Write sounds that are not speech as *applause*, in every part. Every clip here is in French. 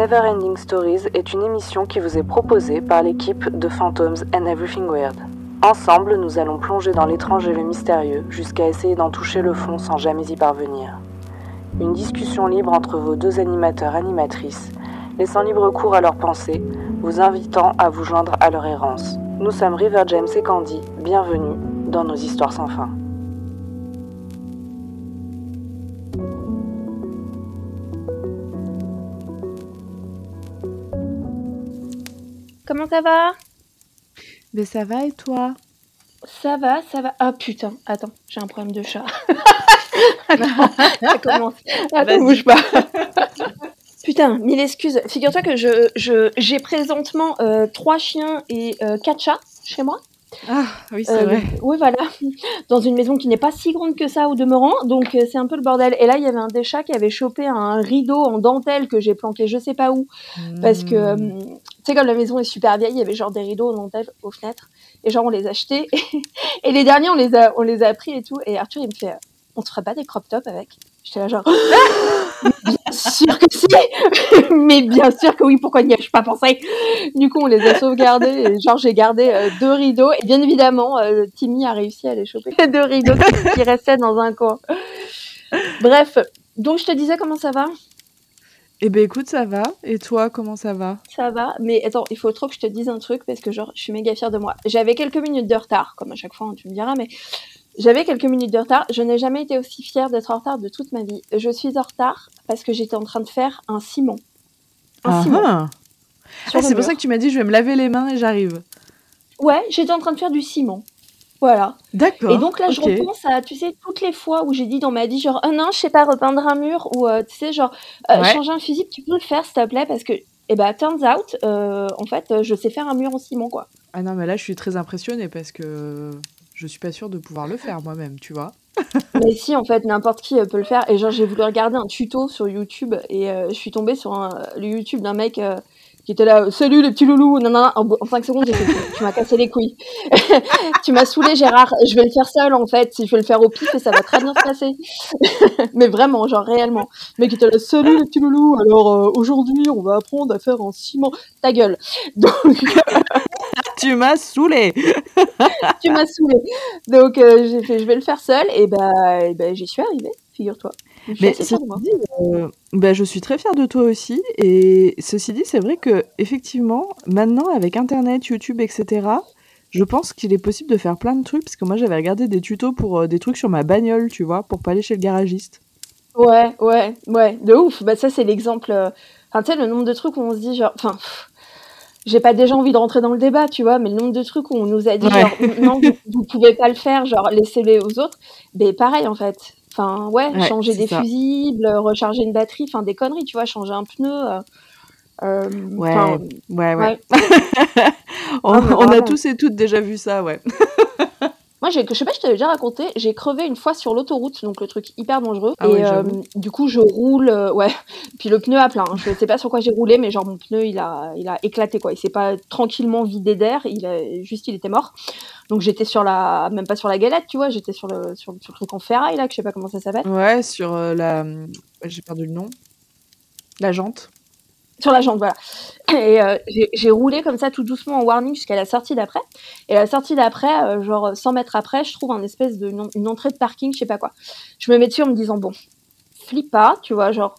Neverending Stories est une émission qui vous est proposée par l'équipe de Phantoms and Everything Weird. Ensemble, nous allons plonger dans l'étrange et le mystérieux jusqu'à essayer d'en toucher le fond sans jamais y parvenir. Une discussion libre entre vos deux animateurs animatrices, laissant libre cours à leurs pensées, vous invitant à vous joindre à leur errance. Nous sommes River James et Candy, bienvenue dans nos histoires sans fin. Comment ça va? Mais ça va et toi? Ça va, ça va. Ah putain, attends, j'ai un problème de chat. *laughs* attends, ça commence. Attends, bouge pas. *laughs* Putain, mille excuses. Figure-toi que je, je, j'ai présentement euh, trois chiens et euh, quatre chats chez moi. Ah oui, c'est Euh, vrai. Oui, voilà. *laughs* Dans une maison qui n'est pas si grande que ça au demeurant. Donc, euh, c'est un peu le bordel. Et là, il y avait un des chats qui avait chopé un rideau en dentelle que j'ai planqué je sais pas où. Parce que, euh, Hmm. tu sais, comme la maison est super vieille, il y avait genre des rideaux en dentelle aux fenêtres. Et genre, on les achetait. *laughs* et les derniers, on les a, on les a pris et tout. Et Arthur, il me fait, euh, on se ferait pas des crop tops avec J'étais là genre, *gasps* bien sûr que si *laughs* Mais bien sûr que oui, pourquoi n'y ai-je pas pensé? Du coup, on les a sauvegardés. Et genre, j'ai gardé euh, deux rideaux. Et bien évidemment, euh, Timmy a réussi à les choper. Les deux rideaux qui, qui restaient dans un coin. Bref, donc je te disais comment ça va? Eh ben écoute, ça va. Et toi, comment ça va? Ça va, mais attends, il faut trop que je te dise un truc parce que genre, je suis méga fière de moi. J'avais quelques minutes de retard, comme à chaque fois, hein, tu me diras, mais j'avais quelques minutes de retard. Je n'ai jamais été aussi fière d'être en retard de toute ma vie. Je suis en retard parce que j'étais en train de faire un ciment. Un Ah ciment. ah. Ah, c'est pour ça que tu m'as dit je vais me laver les mains et j'arrive. Ouais, j'étais en train de faire du ciment. Voilà. D'accord. Et donc là, je ok. repense à, tu sais, toutes les fois où j'ai dit dans ma vie, genre, oh non, je sais pas repeindre un mur, ou euh, tu sais, genre, euh, Ouais. changer un fusible, tu peux le faire, s'il te plaît, parce que, eh ben, turns out, euh, en fait, je sais faire un mur en ciment, quoi. Ah non, mais là, je suis très impressionnée parce que je suis pas sûre de pouvoir le faire moi-même, tu vois. *laughs* Mais si, en fait, n'importe qui euh, peut le faire. Et genre, j'ai voulu regarder un tuto sur YouTube et euh, je suis tombée sur un, le YouTube d'un mec euh, qui était là, salut les petits loulous, nanana. En, en 5 secondes, fait, tu- m'as cassé les couilles. *laughs* tu m'as saoulé, Gérard. Je vais le faire seul, en fait. Si je vais le faire au pif et ça va très bien se passer. *laughs* Mais vraiment, genre, réellement. Le mec était là, salut les petits loulous. Alors, euh, aujourd'hui, on va apprendre à faire un ciment. Ta gueule. *laughs* Donc, Tu m'as saoulée tu m'as saoulé. Donc, euh, j'ai fait, je vais le faire seul. Et bah, et bah, j'y suis arrivée, figure-toi. Je suis Mais dit, euh, bah, je suis très fière de toi aussi. Et ceci dit, c'est vrai que effectivement, maintenant, avec Internet, YouTube, etc., je pense qu'il est possible de faire plein de trucs. Parce que moi, j'avais regardé des tutos pour euh, des trucs sur ma bagnole, tu vois, pour pas aller chez le garagiste. Ouais, ouais, ouais, de ouf. Bah ça c'est l'exemple. euh, Enfin tu sais le nombre de trucs où on se dit genre, enfin, j'ai pas déjà envie de rentrer dans le débat, tu vois, mais le nombre de trucs où on nous a dit Ouais. genre non vous, vous pouvez pas le faire, genre laissez-les aux autres. Ben pareil en fait. Enfin ouais, Ouais, changer des ça. fusibles, euh, recharger une batterie, enfin des conneries, tu vois, changer un pneu. euh, euh, Ouais, ouais, ouais. ouais. *laughs* on, Ah, on a tous et toutes déjà vu ça, ouais. *laughs* Moi, je sais pas, je t'avais déjà raconté, j'ai crevé une fois sur l'autoroute, donc le truc hyper dangereux. Ah et oui, euh, du coup, je roule, euh, ouais. *laughs* Puis le pneu a plein. hein. Je sais pas sur quoi j'ai roulé, mais genre mon pneu, il a, il a éclaté quoi. Il s'est pas tranquillement vidé d'air, il a juste, il était mort. Donc j'étais sur la, même pas sur la galette, tu vois, j'étais sur le, sur, sur le truc en ferraille là, que je sais pas comment ça s'appelle. Ouais, sur euh, la. J'ai perdu le nom. La jante. Sur la jambe, voilà. Et euh, j'ai- roulé comme ça tout doucement en warning jusqu'à la sortie d'après. Et la sortie d'après, euh, genre 100 mètres après, je trouve un espèce de une, une entrée de parking, je sais pas quoi. Je me mets dessus en me disant bon, flippe pas, tu vois, genre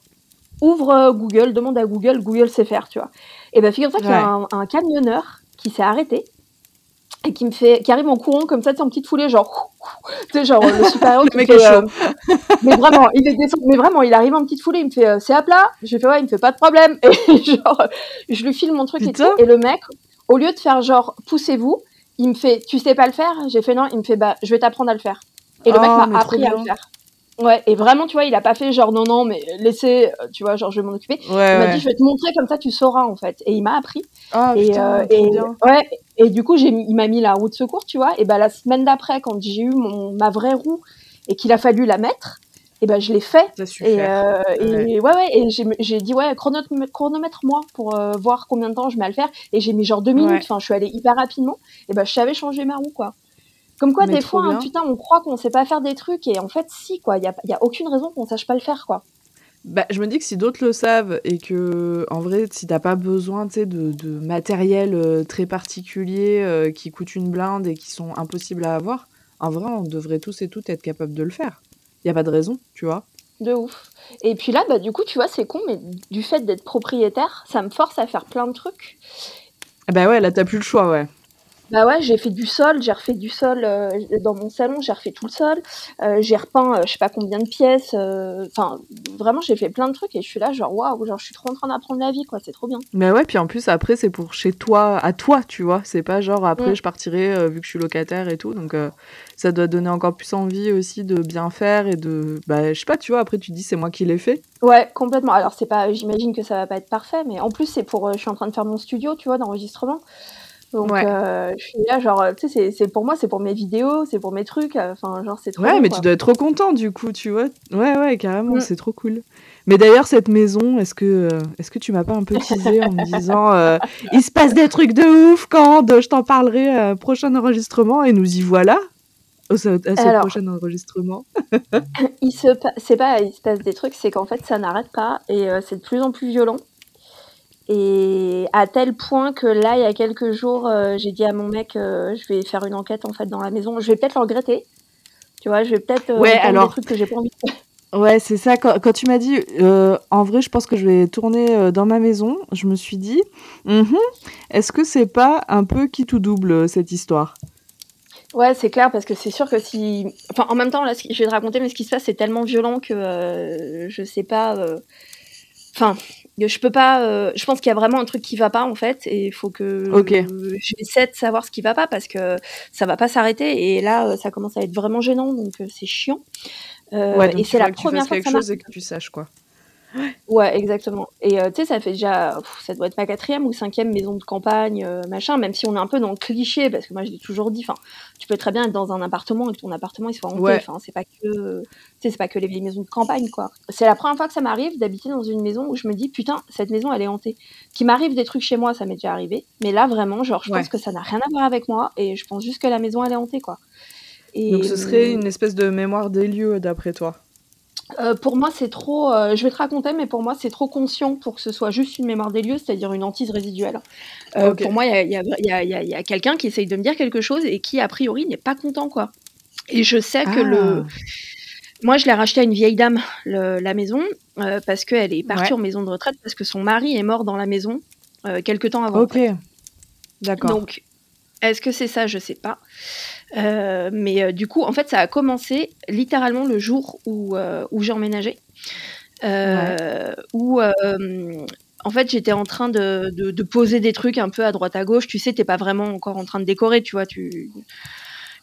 ouvre euh, Google, demande à Google, Google sait faire, tu vois. Et ben figure-toi qu'il y a un, un camionneur qui s'est arrêté et qui me fait, qui arrive en courant comme ça, tu sais, en petite foulée, genre, *laughs* tu genre le super-héros *laughs* qui mec fait, est euh, mais vraiment, il est descendu, mais vraiment, il arrive en petite foulée, il me fait euh, c'est à plat. Je fais ouais, il me fait pas de problème. *laughs* Et genre, je lui file mon truc et tout. Et le mec, au lieu de faire genre poussez-vous, il me fait tu sais pas le faire? J'ai fait non, il me fait bah je vais t'apprendre à le faire. Et le Oh, mec mais m'a appris à le faire. Ouais, et vraiment, tu vois, il a pas fait genre non, non, mais laissez, euh, tu vois, genre je vais m'en occuper. Ouais, Il m'a ouais. dit je vais te montrer comme ça, tu sauras en fait. Et il m'a appris. Ah, et, putain, euh, et, bien. ouais, et du coup, j'ai mis- il m'a mis la roue de secours, tu vois. Et bah la semaine d'après, quand j'ai eu mon, ma vraie roue et qu'il a fallu la mettre, et ben je l'ai fait. Ça Et, euh, et ouais, ouais, et j'ai, j'ai dit, ouais, chronomètre, chronomètre-moi pour euh, voir combien de temps je mets à le faire. Et j'ai mis genre deux minutes, Ouais. enfin, je suis allée hyper rapidement. Et ben, je savais changer ma roue, quoi. Comme quoi, Mais des fois, hein, putain, on croit qu'on sait pas faire des trucs, et en fait, si, quoi. Il y a, y a aucune raison qu'on sache pas le faire, quoi. Bah, je me dis que si d'autres le savent et que, en vrai, si t'as pas besoin, de, de matériel euh, très particulier euh, qui coûte une blinde et qui sont impossibles à avoir, en vrai, on devrait tous et toutes être capables de le faire. Il y a pas de raison, tu vois. De ouf. Et puis là, bah, du coup, tu vois, c'est con, mais du fait d'être propriétaire, ça me force à faire plein de trucs. Ah bah ouais, là, t'as plus le choix, ouais. Bah ouais, j'ai fait du sol, j'ai refait du sol euh, dans mon salon, j'ai refait tout le sol, euh, j'ai repeint euh, je sais pas combien de pièces, euh, enfin vraiment j'ai fait plein de trucs et je suis là genre waouh, genre je suis trop en train d'apprendre la vie quoi, c'est trop bien. Mais ouais, puis en plus, après, c'est pour chez toi, à toi, tu vois. C'est pas genre après, Mm. je partirai vu que je suis locataire et tout. Donc, ça doit donner encore plus envie aussi de bien faire et de. Bah, je sais pas, tu vois. Après, tu dis, c'est moi qui l'ai fait. Ouais, complètement. Alors c'est pas, j'imagine que ça va pas être parfait, mais en plus c'est pour, je suis en train de faire mon studio, tu vois, d'enregistrement. Donc Ouais. euh, je suis là genre, tu sais, c'est, pour moi, c'est pour mes vidéos, c'est pour mes trucs, euh, enfin genre c'est trop. Ouais, mais quoi. tu dois être trop content du coup, tu vois. Ouais, ouais, carrément, Mm. c'est trop cool. Mais d'ailleurs, cette maison, est-ce que, euh, est-ce que tu m'as pas un peu teasé en me disant, euh, il se passe des trucs de ouf quand je t'en parlerai euh, prochain enregistrement et nous y voilà à ce Alors. prochain enregistrement. *laughs* Il se, c'est pas, il se passe des trucs, c'est qu'en fait ça n'arrête pas et euh, c'est de plus en plus violent. Et à tel point que là, il y a quelques jours, euh, j'ai dit à mon mec, euh, je vais faire une enquête en fait dans la maison. Je vais peut-être le regretter. Tu vois, je vais peut-être euh, Ouais, alors- des trucs que j'ai pas envie. de Ouais, c'est ça. Quand, quand tu m'as dit, euh, en vrai, je pense que je vais tourner dans ma maison, je me suis dit, Mhm, est-ce que c'est pas un peu qui tout double cette histoire? Ouais, c'est clair parce que c'est sûr que si, enfin, en même temps, là, je vais te raconter, mais ce qui se passe, c'est tellement violent que je sais pas. Enfin, je peux pas. euh, Je pense qu'il y a vraiment un truc qui va pas en fait, et il faut que j'essaie de savoir ce qui va pas parce que ça va pas s'arrêter. Et là, euh, ça commence à être vraiment gênant, donc euh, c'est chiant. Euh, Ouais, donc et c'est la première fois que quelque chose et que tu saches quoi. Ouais, exactement. Et euh, tu sais, ça fait déjà, pff, ça doit être ma quatrième ou cinquième maison de campagne, euh, machin, même si on est un peu dans le cliché, parce que moi je l'ai toujours dit, enfin, tu peux très bien être dans un appartement et que ton appartement il soit hanté, Ouais. enfin, c'est pas que, tu sais, c'est pas que les vieilles maisons de campagne, quoi. C'est la première fois que ça m'arrive d'habiter dans une maison où je me dis, putain, cette maison elle est hantée. Qu'il m'arrive des trucs chez moi, ça m'est déjà arrivé, mais là vraiment, genre, je Ouais. pense que ça n'a rien à voir avec moi et je pense juste que la maison elle est hantée, quoi. Et, Donc ce serait une espèce de mémoire des lieux d'après toi. Euh, pour moi, c'est trop. euh, je vais te raconter, mais pour moi, c'est trop conscient pour que ce soit juste une mémoire des lieux, c'est-à-dire une hantise résiduelle. Euh. Pour moi, il y a, y y y quelqu'un qui essaye de me dire quelque chose et qui, a priori, n'est pas content, quoi. Et je sais que le. Moi, je l'ai racheté à une vieille dame, le- la maison, parce qu'elle est partie Ouais. en maison de retraite, parce que son mari est mort dans la maison euh, quelque temps avant. Ok. D'accord. Donc, est-ce que c'est ça? Je sais pas. Euh, mais euh, du coup, en fait, ça a commencé littéralement le jour où, euh, où j'ai emménagé. Où, en fait, j'étais en train de, de- de poser des trucs un peu à droite à gauche. Tu sais, t'es pas vraiment encore en train de décorer, tu vois. Tu...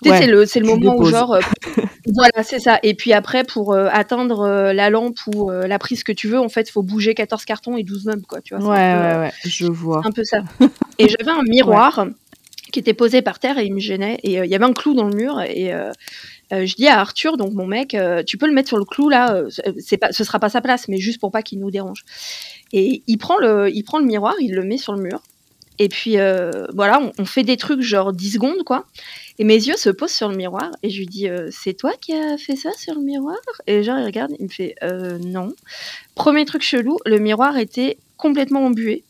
Tu sais, Ouais, c'est le, c'est le tu moment où genre *laughs* voilà c'est ça et puis après pour atteindre la lampe ou la prise que tu veux en fait faut bouger 14 cartons et 12 meubles quoi tu vois Ouais, peu, ouais, ouais, je vois. un peu ça. *laughs* Et j'avais un miroir était posé par terre et il me gênait. Et euh, il y avait un clou dans le mur. Et euh, euh, je dis à Arthur, donc mon mec, tu peux le mettre sur le clou là. c'est pas, ce sera pas sa place, mais juste pour pas qu'il nous dérange. Et il prend le, il prend le miroir, il le met sur le mur. Et puis voilà, on, on fait des trucs genre 10 secondes quoi. Et mes yeux se posent sur le miroir et je lui dis c'est toi qui as fait ça sur le miroir? Et genre il regarde, il me fait non. Premier truc chelou, le miroir était complètement embué.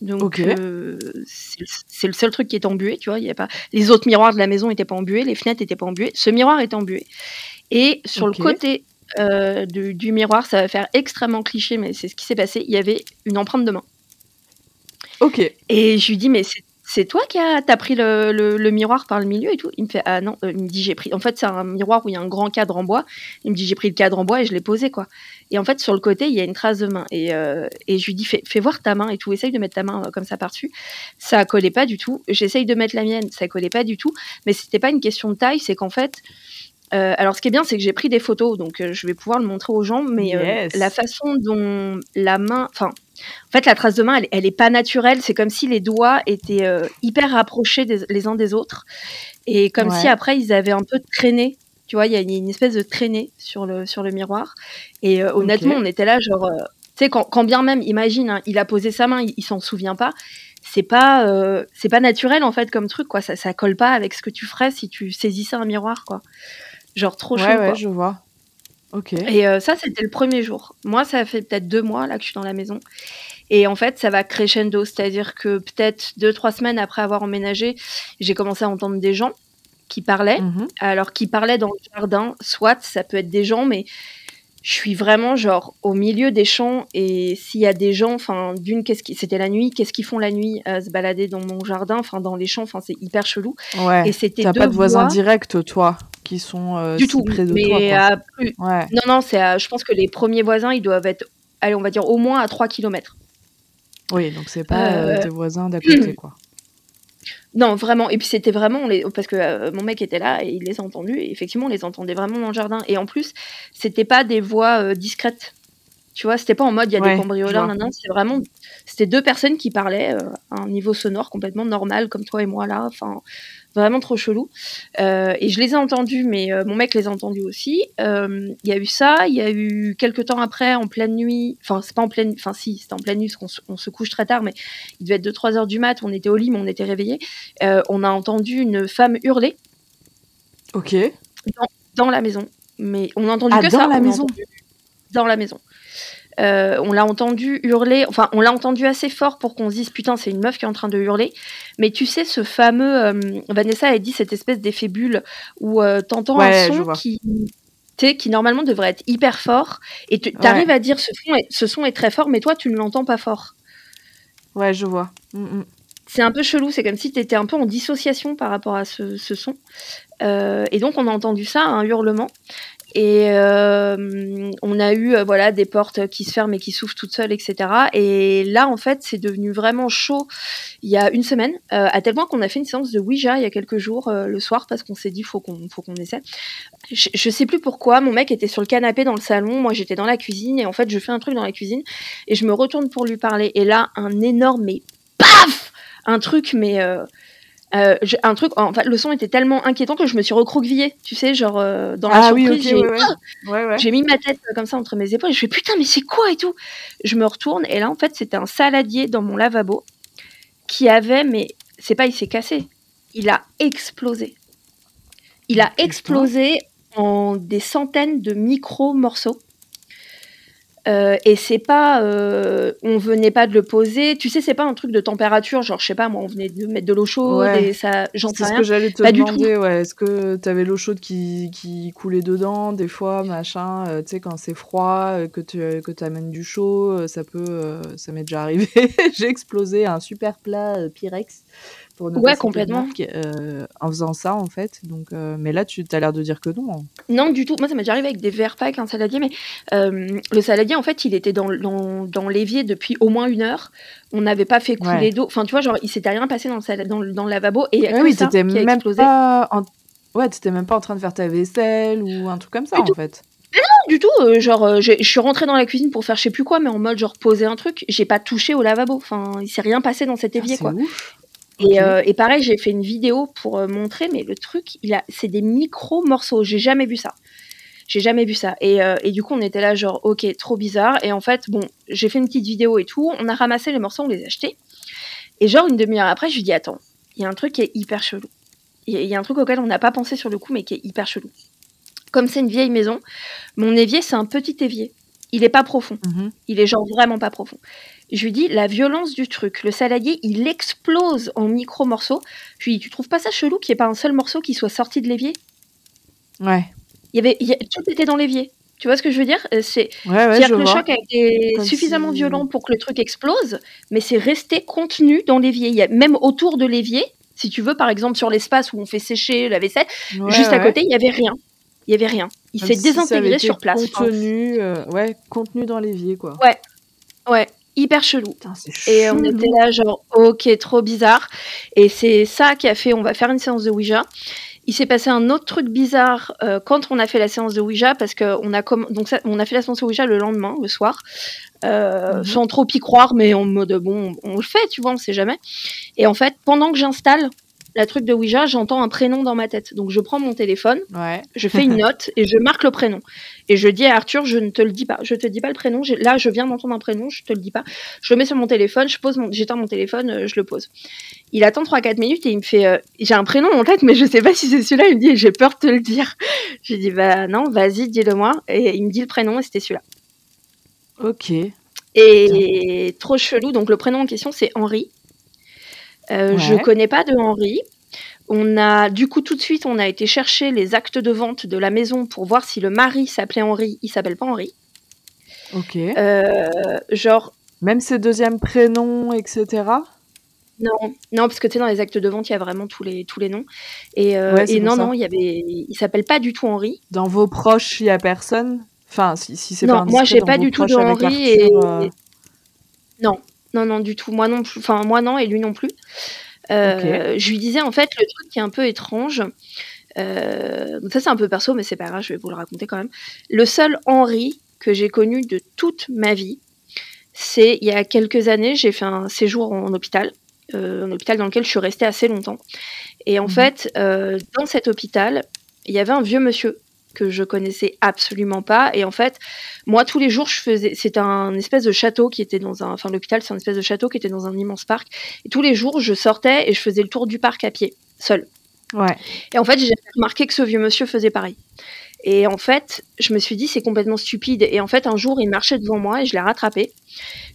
Donc euh, c'est le- seul truc qui est embué, tu vois. Il y a pas les autres miroirs de la maison étaient pas embués, les fenêtres étaient pas embuées. Ce miroir est embué. Et sur le côté euh, du, du miroir, ça va faire extrêmement cliché, mais c'est ce qui s'est passé. Il y avait une empreinte de main. Ok. Et je lui dis, mais c'est- c'est toi qui as t'as pris le, le- le miroir par le milieu et tout? Il me fait, ah non, Euh, il me dit, j'ai pris. En fait, c'est un miroir où il y a un grand cadre en bois. Il me dit, j'ai pris le cadre en bois et je l'ai posé, quoi. Et en fait, sur le côté, il y a une trace de main. Et, euh, et je lui dis, fais, fais voir ta main et tout. Essaye de mettre ta main euh, comme ça par-dessus. Ça collait pas du tout. J'essaye de mettre la mienne, ça collait pas du tout. Mais c'était pas une question de taille, c'est qu'en fait. Euh, alors, ce qui est bien, c'est que j'ai pris des photos, donc euh, je vais pouvoir le montrer aux gens. Mais euh, la façon dont la main, enfin, en fait, la trace de main, elle, elle est pas naturelle. C'est comme si les doigts étaient hyper rapprochés des- les uns des autres. Et comme Ouais. si après, ils avaient un peu traîné. Tu vois, il y a une, une espèce de traînée sur le, sur le miroir. Et honnêtement, on était là, genre, tu sais, quand, quand bien même, imagine, hein, il a posé sa main, il, il s'en souvient pas. C'est pas, euh, c'est pas naturel en fait comme truc, quoi. Ça, ça colle pas avec ce que tu ferais si tu saisissais un miroir, quoi. Genre trop chaud, Ouais, ouais, quoi. je vois. Ok. Et euh, ça, c'était le premier jour. Moi, ça fait peut-être deux mois là que je suis dans la maison. Et en fait, ça va crescendo, c'est-à-dire que peut-être deux, trois semaines après avoir emménagé, j'ai commencé à entendre des gens qui parlaient. Mhm. Alors, qui parlaient dans le jardin, soit ça peut être des gens, mais je suis vraiment genre au milieu des champs. Et s'il y a des gens, enfin, d'une, qu'est-ce qui, c'était la nuit, qu'est-ce qu'ils font la nuit à se balader dans mon jardin, enfin, dans les champs, enfin, c'est hyper chelou. Ouais. Et c'était T'as pas de voisins directs, toi, qui sont euh, du si tout, près de mais toi. à plus, Ouais. Non, non, c'est à- je pense que les premiers voisins, ils doivent être, allez, on va dire au moins à 3 km. Oui, donc c'est pas euh, Euh, tes voisins d'à côté, *clears throat* quoi. Non, vraiment. Et puis c'était vraiment, parce que euh, mon mec était là et il les a entendus. Et effectivement, on les entendait vraiment dans le jardin. Et en plus, c'était pas des voix euh, discrètes. Tu vois, c'était pas en mode il y a Ouais, des cambrioleurs, nan, nan, c'est vraiment, c'était deux personnes qui parlaient euh, à un niveau sonore complètement normal, comme toi et moi là. Enfin, vraiment trop chelou. Euh, et je les ai entendus, mais euh, mon mec les a entendus aussi. Il y a eu ça, il y a eu quelques temps après, en pleine nuit, enfin, c'est pas en pleine, enfin, si, c'était en pleine nuit, parce qu'on se, couche très tard, mais il devait être 2-3 heures du mat, on était au lit, mais on était réveillés. On a entendu une femme hurler Ok. dans la maison. Mais on a entendu Ah, que dans ça. la maison entendu- Dans la maison. Euh, on l'a entendu hurler, enfin on l'a entendu assez fort pour qu'on se dise putain c'est une meuf qui est en train de hurler. Mais tu sais ce fameux, euh, Vanessa a dit cette espèce d'effet bulle où euh, t'entends Ouais, un son qui, qui normalement devrait être hyper fort et tu arrives à dire ce son, est, ce son est très fort mais toi tu ne l'entends pas fort. Ouais, je vois. Mm, mm. C'est un peu chelou, c'est comme si tu étais un peu en dissociation par rapport à ce, ce son. Euh, et donc on a entendu ça, un hurlement. Et euh, on a eu euh, voilà des portes qui se ferment et qui s'ouvrent toutes seules, etc. Et là, en fait, c'est devenu vraiment chaud il y a une semaine, euh, à tel point qu'on a fait une séance de Ouija il y a quelques jours le soir parce qu'on s'est dit faut qu'on faut qu'on essaie. Je, je sais plus pourquoi, mon mec était sur le canapé dans le salon, moi j'étais dans la cuisine et en fait je fais un truc dans la cuisine et je me retourne pour lui parler et là un énorme mais paf un truc mais euh, je- un truc en fait le son était tellement inquiétant que je me suis recroquevillée tu sais genre euh, dans la Ah oui, surprise ok, j'ai ouais, ouais. Ouais, ouais. j'ai mis ma tête euh, comme ça entre mes épaules et je fais putain mais c'est quoi et tout? Je me retourne et là en fait c'était un saladier dans mon lavabo qui avait mais c'est pas il s'est cassé. Il a explosé. Il a explosé en des centaines de micro morceaux Euh, et c'est pas, euh, on venait pas de le poser. Tu sais, c'est pas un truc de température, genre je sais pas, moi, on venait de mettre de l'eau chaude Ouais. et ça, j'en sais C'est ce rien. que j'allais te Pas demander, ouais. Est-ce que t'avais l'eau chaude qui, qui coulait dedans, des fois, machin, euh, tu sais, quand c'est froid, euh, que tu que t'amènes du chaud, euh, ça peut, euh, ça m'est déjà arrivé. *laughs* J'ai explosé un super plat euh, Pyrex pour ne Ouais, complètement. euh, en faisant ça, en fait. Donc, euh, mais là, tu as l'air de dire que non. hein. Non, du tout. Moi, ça m'est déjà arrivé avec des verres avec un saladier, mais euh, le saladier, en fait, il était dans, dans, dans l'évier depuis au moins une heure. On n'avait pas fait couler Ouais. d'eau. Enfin, tu vois, genre, il s'était rien passé dans le, sala- dans, le- dans le lavabo et Ah que oui, t'étais même explosé. pas en... Ouais, t'étais même pas en train de faire ta vaisselle ou un truc comme ça, Du en tout. fait. Non, du tout. euh, genre, euh, je suis rentrée dans la cuisine pour faire je sais plus quoi, mais en mode genre poser un truc. J'ai pas touché au lavabo. Enfin, il s'est rien passé dans cet Putain, évier, c'est quoi. ouf. Et, euh, et pareil, j'ai fait une vidéo pour euh, montrer, mais le truc, il a, c'est des micro morceaux. J'ai jamais vu ça. J'ai jamais vu ça. Et, euh, et du coup, on était là, genre, ok, trop bizarre. Et en fait, bon, j'ai fait une petite vidéo et tout. On a ramassé les morceaux, on les a achetés. Et genre, une demi-heure après, je lui dis, attends, il y a un truc qui est hyper chelou. Il y a- il y a un truc auquel on n'a pas pensé sur le coup, mais qui est hyper chelou. Comme c'est une vieille maison, mon évier, c'est un petit évier. Il est pas profond. Mhm. Il est genre vraiment pas profond. Je lui dis la violence du truc. Le saladier, il explose en micro morceaux. Je lui dis tu trouves pas ça chelou qu'il n'y ait pas un seul morceau qui soit sorti de l'évier? Ouais. Il y avait il y a- tout était dans l'évier. Tu vois ce que je veux dire? Euh, C'est Ouais, ouais, que le choc a été Comme suffisamment si- violent pour que le truc explose, mais c'est resté contenu dans l'évier. Il y a même autour de l'évier, si tu veux, par exemple sur l'espace où on fait sécher la vaisselle, Ouais, juste à ouais. côté, il y avait rien. Il y avait rien. Il s'est si désintégré sur place. Contenu, euh, ouais, contenu dans l'évier, quoi. ouais, hyper chelou. Putain, Et on était là, genre, ok, trop bizarre. Et c'est ça qui a fait, on va faire une séance de Ouija. Il s'est passé un autre truc bizarre euh, quand on a fait la séance de Ouija, parce qu'on a, comm- donc ça, on a fait la séance de Ouija le lendemain, le soir, euh, Mhm. sans trop y croire, mais en mode, bon, on le fait, tu vois, on sait jamais. Et en fait, pendant que j'installe, la truc de Ouija, j'entends un prénom dans ma tête. Donc je prends mon téléphone, Ouais. je fais une note et je marque le prénom. Et je dis à Arthur, je ne te le dis pas. Je te dis pas le prénom. Là, je viens d'entendre un prénom, je te le dis pas. Je le mets sur mon téléphone, je pose mon, j'éteins mon téléphone, euh, je le pose. Il attend 3-4 minutes et il me fait, euh, j'ai un prénom en tête, mais je sais pas si c'est celui-là. Il me dit, j'ai peur de te le dire. *laughs* J'ai dit, bah non, vas-y, dis-le moi. Et il me dit le prénom et c'était celui-là. Ok. Et trop chelou. Donc le prénom en question, c'est Henri. Euh, Je Ouais. connais pas de Henri. On a, du coup, tout de suite, on a été chercher les actes de vente de la maison pour voir si le mari s'appelait Henri. Il s'appelle pas Henri. Ok. Euh, genre, Même ses deuxièmes prénoms, etc. non, non, parce que tu sais, dans les actes de vente, il y a vraiment tous les, tous les noms. Et, euh, Ouais, et non, ça. non, il y avait, il s'appelle pas du tout Henri. Dans vos proches, il y a personne? Enfin, si, si c'est Non, pas moi, indiscret, j'ai pas du tout de Henri et- euh, Non, non, non, du tout. Moi non plus. Enfin, moi non, et lui non plus. Euh, Je lui disais en fait le truc qui est un peu étrange. euh, ça c'est un peu perso, mais c'est pas grave, je vais vous le raconter quand même. Le seul Henri que j'ai connu de toute ma vie, c'est il y a quelques années, j'ai fait un séjour en hôpital, euh, un hôpital dans lequel je suis restée assez longtemps. Et en Mhm. fait, euh, dans cet hôpital, il y avait un vieux monsieur que je connaissais absolument pas. Et en fait, moi, tous les jours, je faisais. C'était un espèce de château qui était dans un. Enfin, l'hôpital, c'est un espèce de château qui était dans un immense parc. Et tous les jours, je sortais et je faisais le tour du parc à pied, seul. Ouais. Et en fait, j'ai remarqué que ce vieux monsieur faisait pareil. Et en fait, je me suis dit, c'est complètement stupide. Et en fait, un jour, il marchait devant moi et je l'ai rattrapé.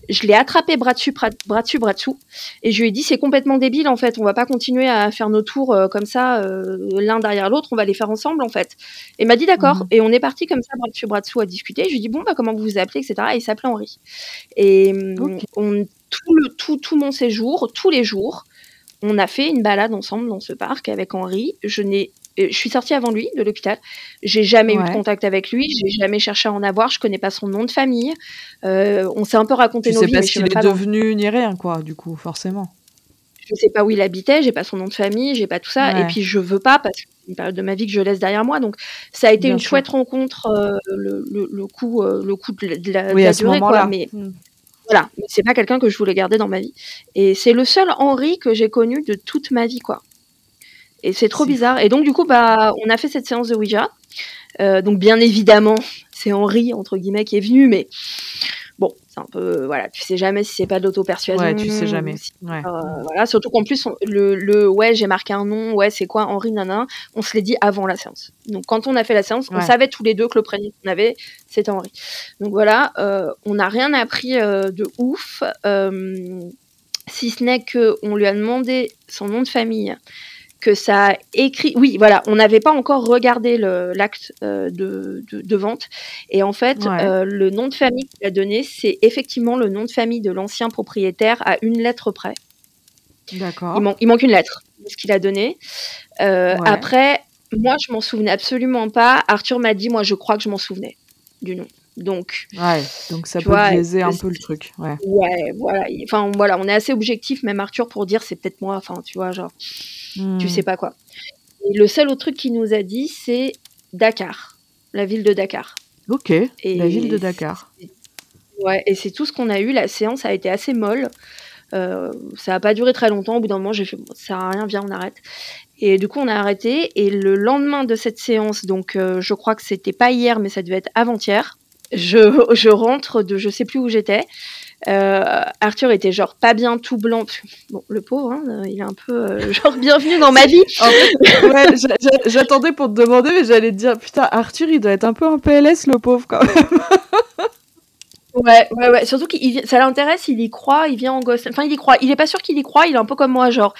Je l'ai attrapé bras dessus, bras, dessus, bras dessous. Et je lui ai dit, c'est complètement débile, en fait. On va pas continuer à faire nos tours euh, comme ça, euh, l'un derrière l'autre. On va les faire ensemble, en fait. Et il m'a dit, d'accord. Mhm. Et on est parti comme ça, bras dessus, bras dessous, à discuter. Je lui ai dit, bon, bah, comment vous vous appelez, etc. Et il s'appelait Henri. Et on, tout, le, tout, tout mon séjour, tous les jours, on a fait une balade ensemble dans ce parc avec Henri. Je n'ai je suis sortie avant lui de l'hôpital. J'ai jamais eu de contact avec lui. J'ai jamais cherché à en avoir. Je connais pas son nom de famille. Euh, on s'est un peu raconté Tu nos sais vies, pas mais même est pas, devenu ni rien, quoi, du coup, forcément. je sais pas où il habitait. J'ai pas son nom de famille. J'ai pas tout ça. Ouais. Et puis je veux pas parce que c'est une période de ma vie que je laisse derrière moi. Donc ça a été Bien une sûr. chouette rencontre. euh, le, le, le coup, euh, le coup de la, de la- de Oui, la à ce durée, quoi. Mais Hmm. voilà, c'est pas quelqu'un que je voulais garder dans ma vie. Et c'est le seul Henri que j'ai connu de toute ma vie, quoi. Et c'est trop bizarre. Et donc, du coup, bah, on a fait cette séance de Ouija. Euh, donc, bien évidemment, c'est Henri, entre guillemets, qui est venu, mais bon, c'est un peu, voilà, tu sais jamais si c'est pas de l'auto-persuasion. Ouais, tu sais jamais. ou si- Ouais. euh, voilà, surtout qu'en plus, on- le, le ouais, j'ai marqué un nom, ouais, c'est quoi Henri, nana, on se l'est dit avant la séance. Donc, quand on a fait la séance, on savait tous les deux que le prénom qu'on avait, c'était Henri. Donc voilà, euh, on n'a rien appris de ouf, si ce n'est que on lui a demandé son nom de famille, que ça a écrit. Oui, voilà, on n'avait pas encore regardé l'acte euh, de, de- de vente, et en fait, Ouais. euh, le nom de famille qu'il a donné, c'est effectivement le nom de famille de l'ancien propriétaire à une lettre près. D'accord. Il, man- il manque une lettre de ce qu'il a donné. Euh, Ouais. Après, moi, je m'en souvenais absolument pas. Arthur m'a dit, moi, je crois que je m'en souvenais du nom. Donc, Ouais, donc ça peut vois, biaiser un peu le truc. Ouais. ouais, voilà. Il- Enfin, voilà, on est assez objectif, même Arthur, pour dire c'est peut-être moi. Enfin, tu vois, genre, tu Hmm. sais pas quoi. Et le seul autre truc qu'il nous a dit, c'est Dakar, la ville de Dakar. Ok, Et la ville de Dakar. Ouais, et c'est tout ce qu'on a eu. La séance a été assez molle. Euh, ça n'a pas duré très longtemps. Au bout d'un moment, j'ai fait, bon, ça sert à rien, viens, on arrête. Et du coup, on a arrêté. Et le lendemain de cette séance, donc euh, je crois que c'était pas hier, mais ça devait être avant-hier, je, je rentre de je sais plus où j'étais. Euh, Arthur était genre pas bien tout blanc. Bon, le pauvre, hein, il est un peu euh, *laughs* genre bienvenue dans ma vie. En fait, *laughs* ouais, j'a- j'a- j'attendais pour te demander, mais j'allais te dire, putain, Arthur, il doit être un peu en PLS, le pauvre, quand même. *laughs* Ouais, ouais, ouais. Surtout vient- ça l'intéresse, il y croit, il vient en gosse. Enfin, il y croit. Il est pas sûr qu'il y croit, il est un peu comme moi, genre.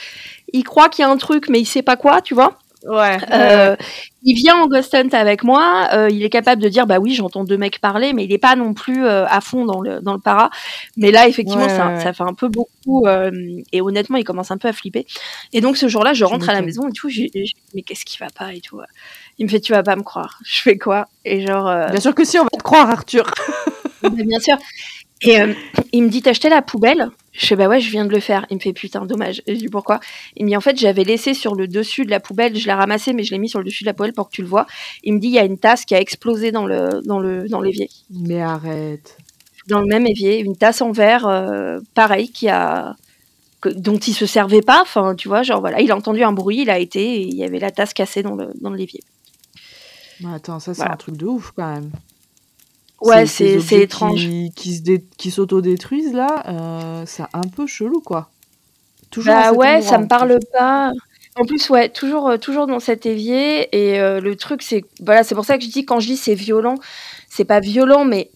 Il croit qu'il y a un truc, mais il sait pas quoi, tu vois. Ouais. Euh, il vient en ghost hunt avec moi, euh, il est capable de dire bah oui j'entends deux mecs parler, mais il est pas non plus euh, à fond dans le dans le para. Mais là effectivement Ouais, ça, ça fait un peu beaucoup et honnêtement il commence un peu à flipper. Et donc ce jour-là je rentre à la maison et tout, j'ai- j'ai- mais qu'est-ce qui va pas et tout. Il me fait tu vas pas me croire. Je fais quoi? Et genre Bien sûr que si, on va te croire, Arthur. *laughs* bah, bien sûr. Et euh, il me dit t'as acheté la poubelle? Je fais bah ouais je viens de le faire. Il me fait putain dommage. Et je dis pourquoi? Il me dit en fait j'avais laissé sur le dessus de la poubelle, je l'ai ramassé mais je l'ai mis sur le dessus de la poubelle pour que tu le vois. Il me dit il y a une tasse qui a explosé dans le dans le dans l'évier, Mais arrête. dans le même évier, une tasse en verre euh, pareil qui a dont il se servait pas. Enfin, tu vois, genre voilà, il a entendu un bruit, il a été, et il y avait la tasse cassée dans le, dans l'évier. attends, ça c'est un truc de ouf quand même. Ouais, c'est étrange. Qui, qui, qui s'autodétruisent là, euh, c'est un peu chelou quoi. Toujours bah ouais, ça me parle pas. En plus, ouais, toujours, euh, toujours dans cet évier. Et euh, le truc, c'est voilà, c'est pour ça que je dis quand je dis c'est violent, c'est pas violent, mais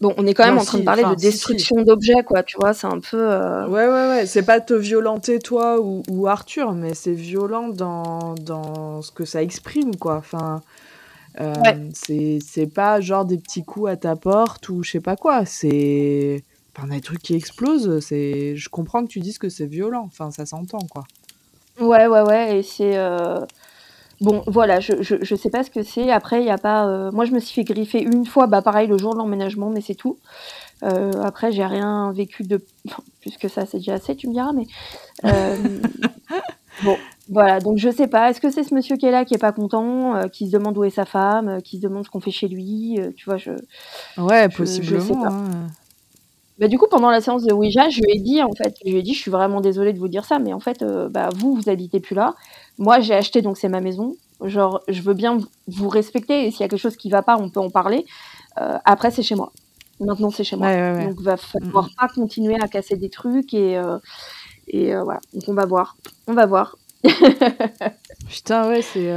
bon, on est quand même en train de parler de destruction d'objets, quoi. Tu vois, c'est un peu. Euh, ouais, ouais, ouais. C'est pas te violenter toi ou, ou Arthur, mais c'est violent dans, dans ce que ça exprime, quoi. Enfin. C'est pas genre des petits coups à ta porte ou je sais pas quoi c'est enfin, des trucs qui explosent c'est je comprends que tu dises que c'est violent enfin ça s'entend quoi Ouais, ouais, ouais, et c'est, euh, bon, voilà, je je je sais pas ce que c'est. Après, il y a pas, euh, moi, je me suis fait griffer une fois, bah, pareil, le jour de l'emménagement, mais c'est tout. Euh, après, j'ai rien vécu de *laughs* plus que ça, c'est déjà assez, tu me diras, mais *laughs* bon, voilà, donc je sais pas. Est-ce que c'est ce monsieur qui est là, qui est pas content, qui se demande où est sa femme, qui se demande ce qu'on fait chez lui, tu vois? Je Ouais, je je sais pas. Hein. Bah, du coup, pendant la séance de Ouija, je lui ai dit, en fait, je lui ai dit: «Je suis vraiment désolée de vous dire ça, mais en fait, euh, bah, vous, vous habitez plus là. Moi, j'ai acheté, donc c'est ma maison. Genre, je veux bien vous respecter et s'il y a quelque chose qui va pas, on peut en parler. Euh, après, c'est chez moi. Maintenant, c'est chez moi. Donc, il Donc va falloir pas continuer à casser des trucs et euh, et voilà. Donc on va voir. On va voir. *laughs* Putain, ouais, c'est,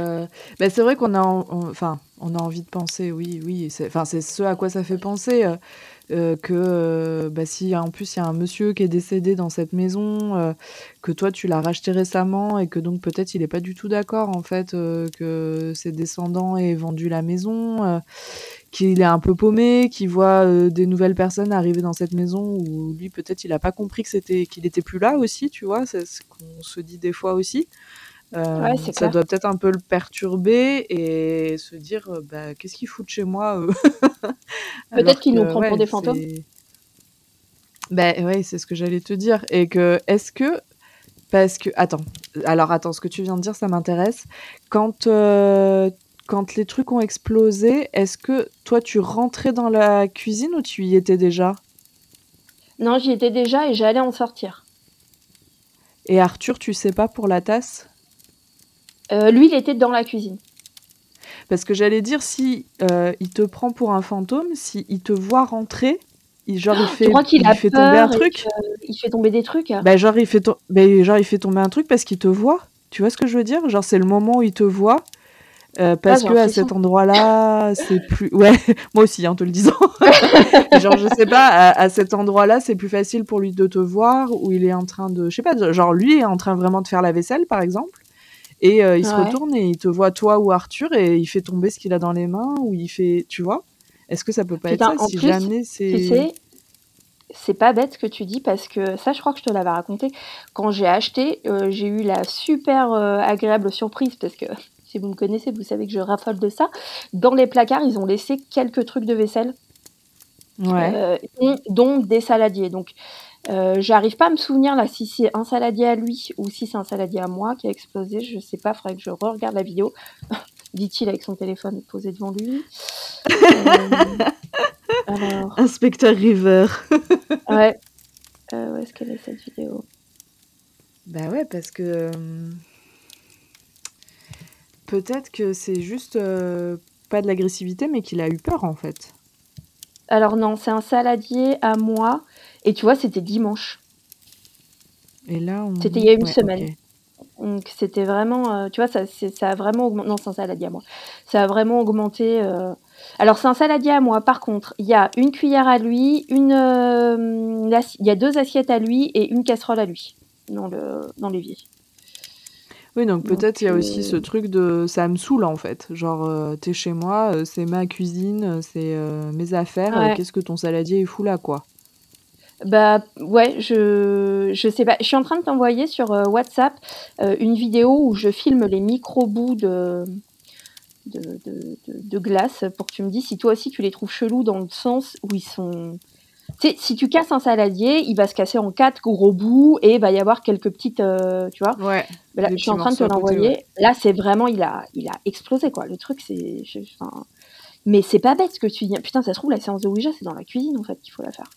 bah, c'est vrai qu'on a enfin, on a envie de penser, oui, oui, c'est ce à quoi ça fait penser, euh, que euh, bah, si en plus il y a un monsieur qui est décédé dans cette maison, euh, que toi tu l'as racheté récemment et que donc peut-être il n'est pas du tout d'accord en fait que ses descendants aient vendu la maison, qu'il est un peu paumé, qu'il voit des nouvelles personnes arriver dans cette maison où lui peut-être il n'a pas compris que c'était qu'il était plus là aussi, tu vois, c'est ce qu'on se dit des fois aussi. Euh, ça doit peut-être un peu le perturber et se dire euh, bah, qu'est-ce qu'il fout de chez moi euh *laughs* Peut-être qu'il nous prend pour des fantômes. Ben ouais, c'est ce que j'allais te dire. Et que est-ce que parce que attends, alors attends, ce que tu viens de dire, ça m'intéresse. Quand quand les trucs ont explosé, est-ce que toi tu rentrais dans la cuisine ou tu y étais déjà? Non, j'y étais déjà et j'allais en sortir. Et Arthur, tu sais pas pour la tasse? Euh, lui, il était dans la cuisine. Parce que j'allais dire, si euh, il te prend pour un fantôme, si il te voit rentrer, il, genre il *gasps* fait, il fait tomber un truc? Il fait tomber des trucs? Bah, genre, il fait bah, genre il fait tomber un truc parce qu'il te voit. Tu vois ce que je veux dire? Genre c'est le moment où il te voit. Euh, parce qu'à que à cet endroit-là, c'est plus. Ouais, *laughs* moi aussi, en hein, te le disant. *laughs* genre, je sais pas, à, à cet endroit-là, c'est plus facile pour lui de te voir, où il est en train de. Je sais pas, genre lui est en train vraiment de faire la vaisselle, par exemple. Et euh, il se retourne et il te voit toi ou Arthur et il fait tomber ce qu'il a dans les mains ou il fait, tu vois? Est-ce que ça peut pas être ça si jamais c'est c'est pas bête ce que tu dis parce que ça, je crois que je te l'avais raconté. Quand j'ai acheté, euh, j'ai eu la super agréable surprise parce que si vous me connaissez, vous savez que je raffole de ça. Dans les placards, ils ont laissé quelques trucs de vaisselle, ouais. dont, des saladiers. Donc, euh, j'arrive pas à me souvenir là si c'est un saladier à lui ou si c'est un saladier à moi qui a explosé. Je sais pas, faudrait que je re-regarde la vidéo. *laughs* Dit-il avec son téléphone posé devant lui. Euh, *laughs* alors... Inspecteur River. *laughs* ouais. Euh, où est-ce qu'elle est cette vidéo? Bah ouais, parce que peut-être que c'est juste pas de l'agressivité, mais qu'il a eu peur en fait. Alors non, c'est un saladier à moi et tu vois, c'était dimanche. Et là, on... C'était il y a une semaine. Donc c'était vraiment, euh, tu vois, ça, ça a vraiment augmenté. Non, c'est un saladier à moi. Ça a vraiment augmenté. Euh. Alors c'est un saladier à moi. Par contre, il y a une cuillère à lui, une, euh, il y a deux assiettes à lui et une casserole à lui dans le dans l'évier. Oui, donc peut-être il y a aussi ce truc de ça me saoule en fait. Genre, t'es chez moi, c'est ma cuisine, c'est mes affaires. Qu'est-ce que ton saladier est fou là, quoi? Bah ouais, je je sais pas. Je suis en train de t'envoyer sur euh, WhatsApp euh, une vidéo où je filme les micro-bouts de de, de, de, glace pour que tu me dises si toi aussi tu les trouves chelous dans le sens où ils sont. Si tu casses un saladier, il va se casser en quatre gros bouts et il va y avoir quelques petites. Euh, tu vois Ouais. là, je suis en train de te l'envoyer. Là, c'est vraiment. Il a, il a explosé quoi. Le truc, c'est. Mais c'est pas bête ce que tu dis. Putain, ça se trouve, la séance de Ouija, c'est dans la cuisine en fait qu'il faut la faire.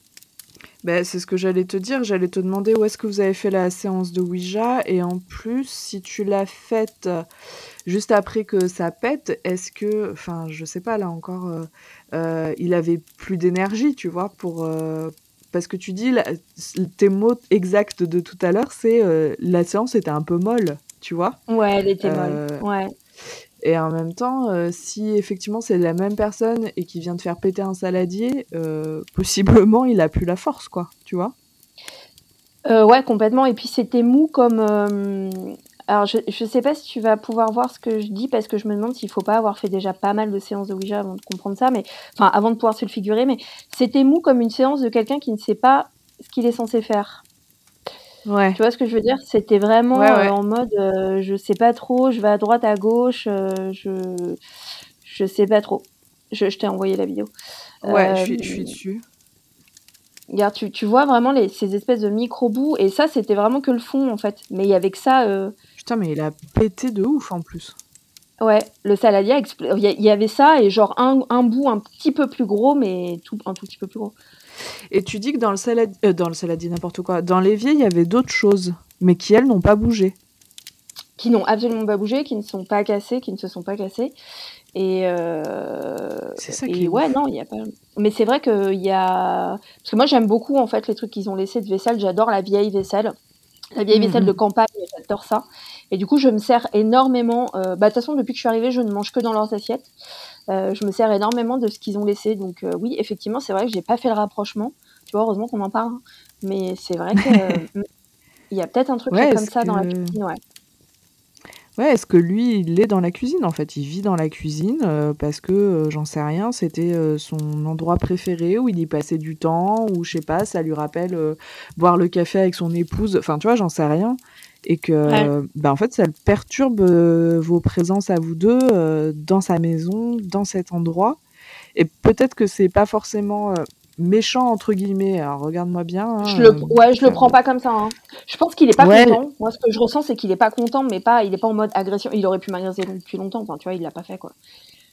Bah, c'est ce que j'allais te dire. J'allais te demander où est-ce que vous avez fait la séance de Ouija et en plus, si tu l'as faite euh, juste après que ça pète, est-ce que, enfin, je sais pas là encore, euh, euh, il avait plus d'énergie, tu vois, pour parce que tu dis tes mots exacts de tout à l'heure, c'est la séance était un peu molle, tu vois. Ouais, elle était molle. Ouais. Et en même temps, euh, si effectivement c'est la même personne et qui vient de faire péter un saladier, euh, possiblement il a plus la force, quoi, tu vois euh, Ouais, complètement. Et puis c'était mou comme. Alors je, je sais pas si tu vas pouvoir voir ce que je dis parce que je me demande s'il faut pas avoir fait déjà pas mal de séances de Ouija avant de comprendre ça, mais enfin avant de pouvoir se le figurer. Mais c'était mou comme une séance de quelqu'un qui ne sait pas ce qu'il est censé faire. Ouais. Tu vois ce que je veux dire? C'était vraiment euh, en mode euh, je sais pas trop, je vais à droite, à gauche, euh, je je sais pas trop. Je, je t'ai envoyé la vidéo. Ouais, je suis, je suis dessus. Regarde, tu, tu vois vraiment les, ces espèces de micro-bouts, et ça, c'était vraiment que le fond, en fait. Mais avec ça... Putain, mais il a pété de ouf, en plus. Ouais, le saladier, il y avait ça, et genre un, un bout un petit peu plus gros, mais tout, un tout petit peu plus gros. Et tu dis que dans le salade, euh, dans le saladier n'importe quoi, dans l'évier il y avait d'autres choses, mais qui elles n'ont pas bougé. Qui n'ont absolument pas bougé, qui ne sont pas cassées, qui ne se sont pas cassées. Et euh... c'est ça qui. Et ouais, non, il y a pas. Mais c'est vrai qu'il y a parce que moi j'aime beaucoup en fait les trucs qu'ils ont laissés de vaisselle. J'adore la vieille vaisselle, la vieille vaisselle de mhm. campagne. J'adore ça. Et du coup, je me sers énormément. Euh... Bah de toute façon, depuis que je suis arrivée, je ne mange que dans leurs assiettes. Euh, je me sers énormément de ce qu'ils ont laissé. Donc euh, oui, effectivement, c'est vrai que j'ai pas fait le rapprochement. Tu vois, heureusement qu'on en parle. Hein. Mais c'est vrai qu'il *laughs* y a peut-être un truc comme ça dans la cuisine. Ouais. Ouais, est-ce que lui, il est dans la cuisine en fait? Il vit dans la cuisine euh, parce que, j'en sais rien, c'était son endroit préféré où il y passait du temps, ou je sais pas, ça lui rappelle boire le café avec son épouse. Enfin, tu vois, j'en sais rien et que bah, en fait ça perturbe euh, vos présences à vous deux euh, dans sa maison, dans cet endroit. Et peut-être que c'est pas forcément euh, méchant entre guillemets. Alors regarde-moi bien. Hein, je le, ouais, je le prends pas comme ça. Hein. Je pense qu'il est pas content. Moi, ce que je ressens, c'est qu'il est pas content, mais pas, il est pas en mode agression. Il aurait pu m'agresser depuis longtemps. Enfin, tu vois, il l'a pas fait quoi.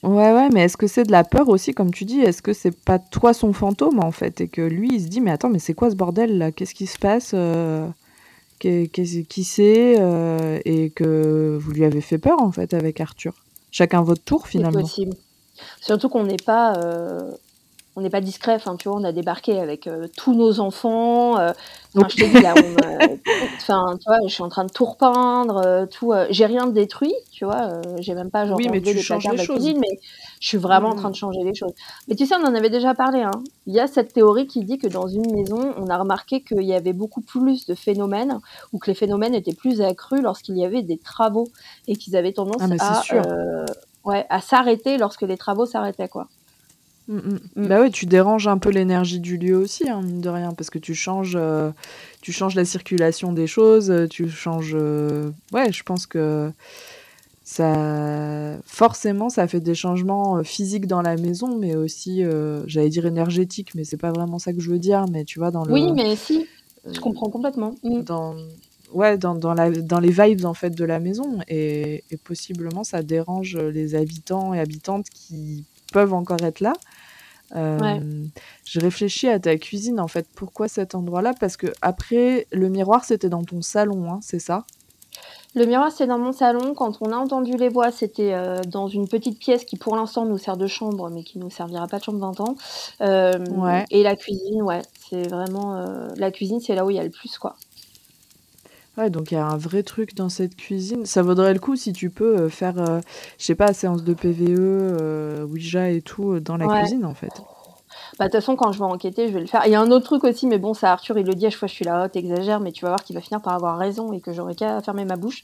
Ouais, ouais, mais est-ce que c'est de la peur aussi, comme tu dis? Est-ce que c'est pas toi son fantôme en fait? Et que lui, il se dit, mais attends, mais c'est quoi ce bordel là? Qu'est-ce qui se passe qui, c'est euh, et que vous lui avez fait peur en fait avec Arthur. Chacun votre tour finalement. possible. Surtout qu'on n'est pas, euh, on n'est pas discret. Enfin, tu vois, on a débarqué avec euh, tous nos enfants. Euh, enfin, je te dis là, *laughs* enfin, tu vois, je suis en train de tout repeindre, euh, tout. j'ai rien détruit, tu vois. j'ai même pas genre oui, mais tu changes les choses. Cuisine, mais je suis vraiment en train de changer les choses. Mais tu sais, on en avait déjà parlé. Hein. Il y a cette théorie qui dit que dans une maison, on a remarqué qu'il y avait beaucoup plus de phénomènes ou que les phénomènes étaient plus accrus lorsqu'il y avait des travaux et qu'ils avaient tendance ah, à, ouais, à s'arrêter lorsque les travaux s'arrêtaient, quoi. Mm, mm. Mm. Bah ouais, tu déranges un peu l'énergie du lieu aussi, hein, mine de rien, parce que tu changes, euh, tu changes la circulation des choses, euh, tu changes. Euh, ouais, je pense que ça, forcément, ça fait des changements physiques dans la maison, mais aussi, j'allais dire énergétiques, mais c'est pas vraiment ça que je veux dire, mais tu vois dans le. Oui, mais si, je comprends complètement. Dans ouais, dans, dans, la, dans les vibes en fait de la maison et, et possiblement ça dérange les habitants et habitantes qui peuvent encore être là. Euh, je réfléchis à ta cuisine en fait. Pourquoi cet endroit-là? Parce que après, le miroir c'était dans ton salon, hein, c'est ça? Le miroir c'est dans mon salon. Quand on a entendu les voix, c'était euh, dans une petite pièce qui pour l'instant nous sert de chambre, mais qui nous servira pas de chambre 20 ans. Euh, et la cuisine, ouais, c'est vraiment la cuisine, c'est là où il y a le plus quoi. Ouais, donc il y a un vrai truc dans cette cuisine. Ça vaudrait le coup si tu peux euh, faire, euh, je sais pas, séance de PVE, euh, Ouija et tout dans la cuisine en fait. Bah, de toute façon, quand je vais enquêter, je vais le faire. Il y a un autre truc aussi, mais bon, ça, Arthur, il le dit à chaque fois, je suis là, oh, t'exagères, mais tu vas voir qu'il va finir par avoir raison et que j'aurai qu'à fermer ma bouche.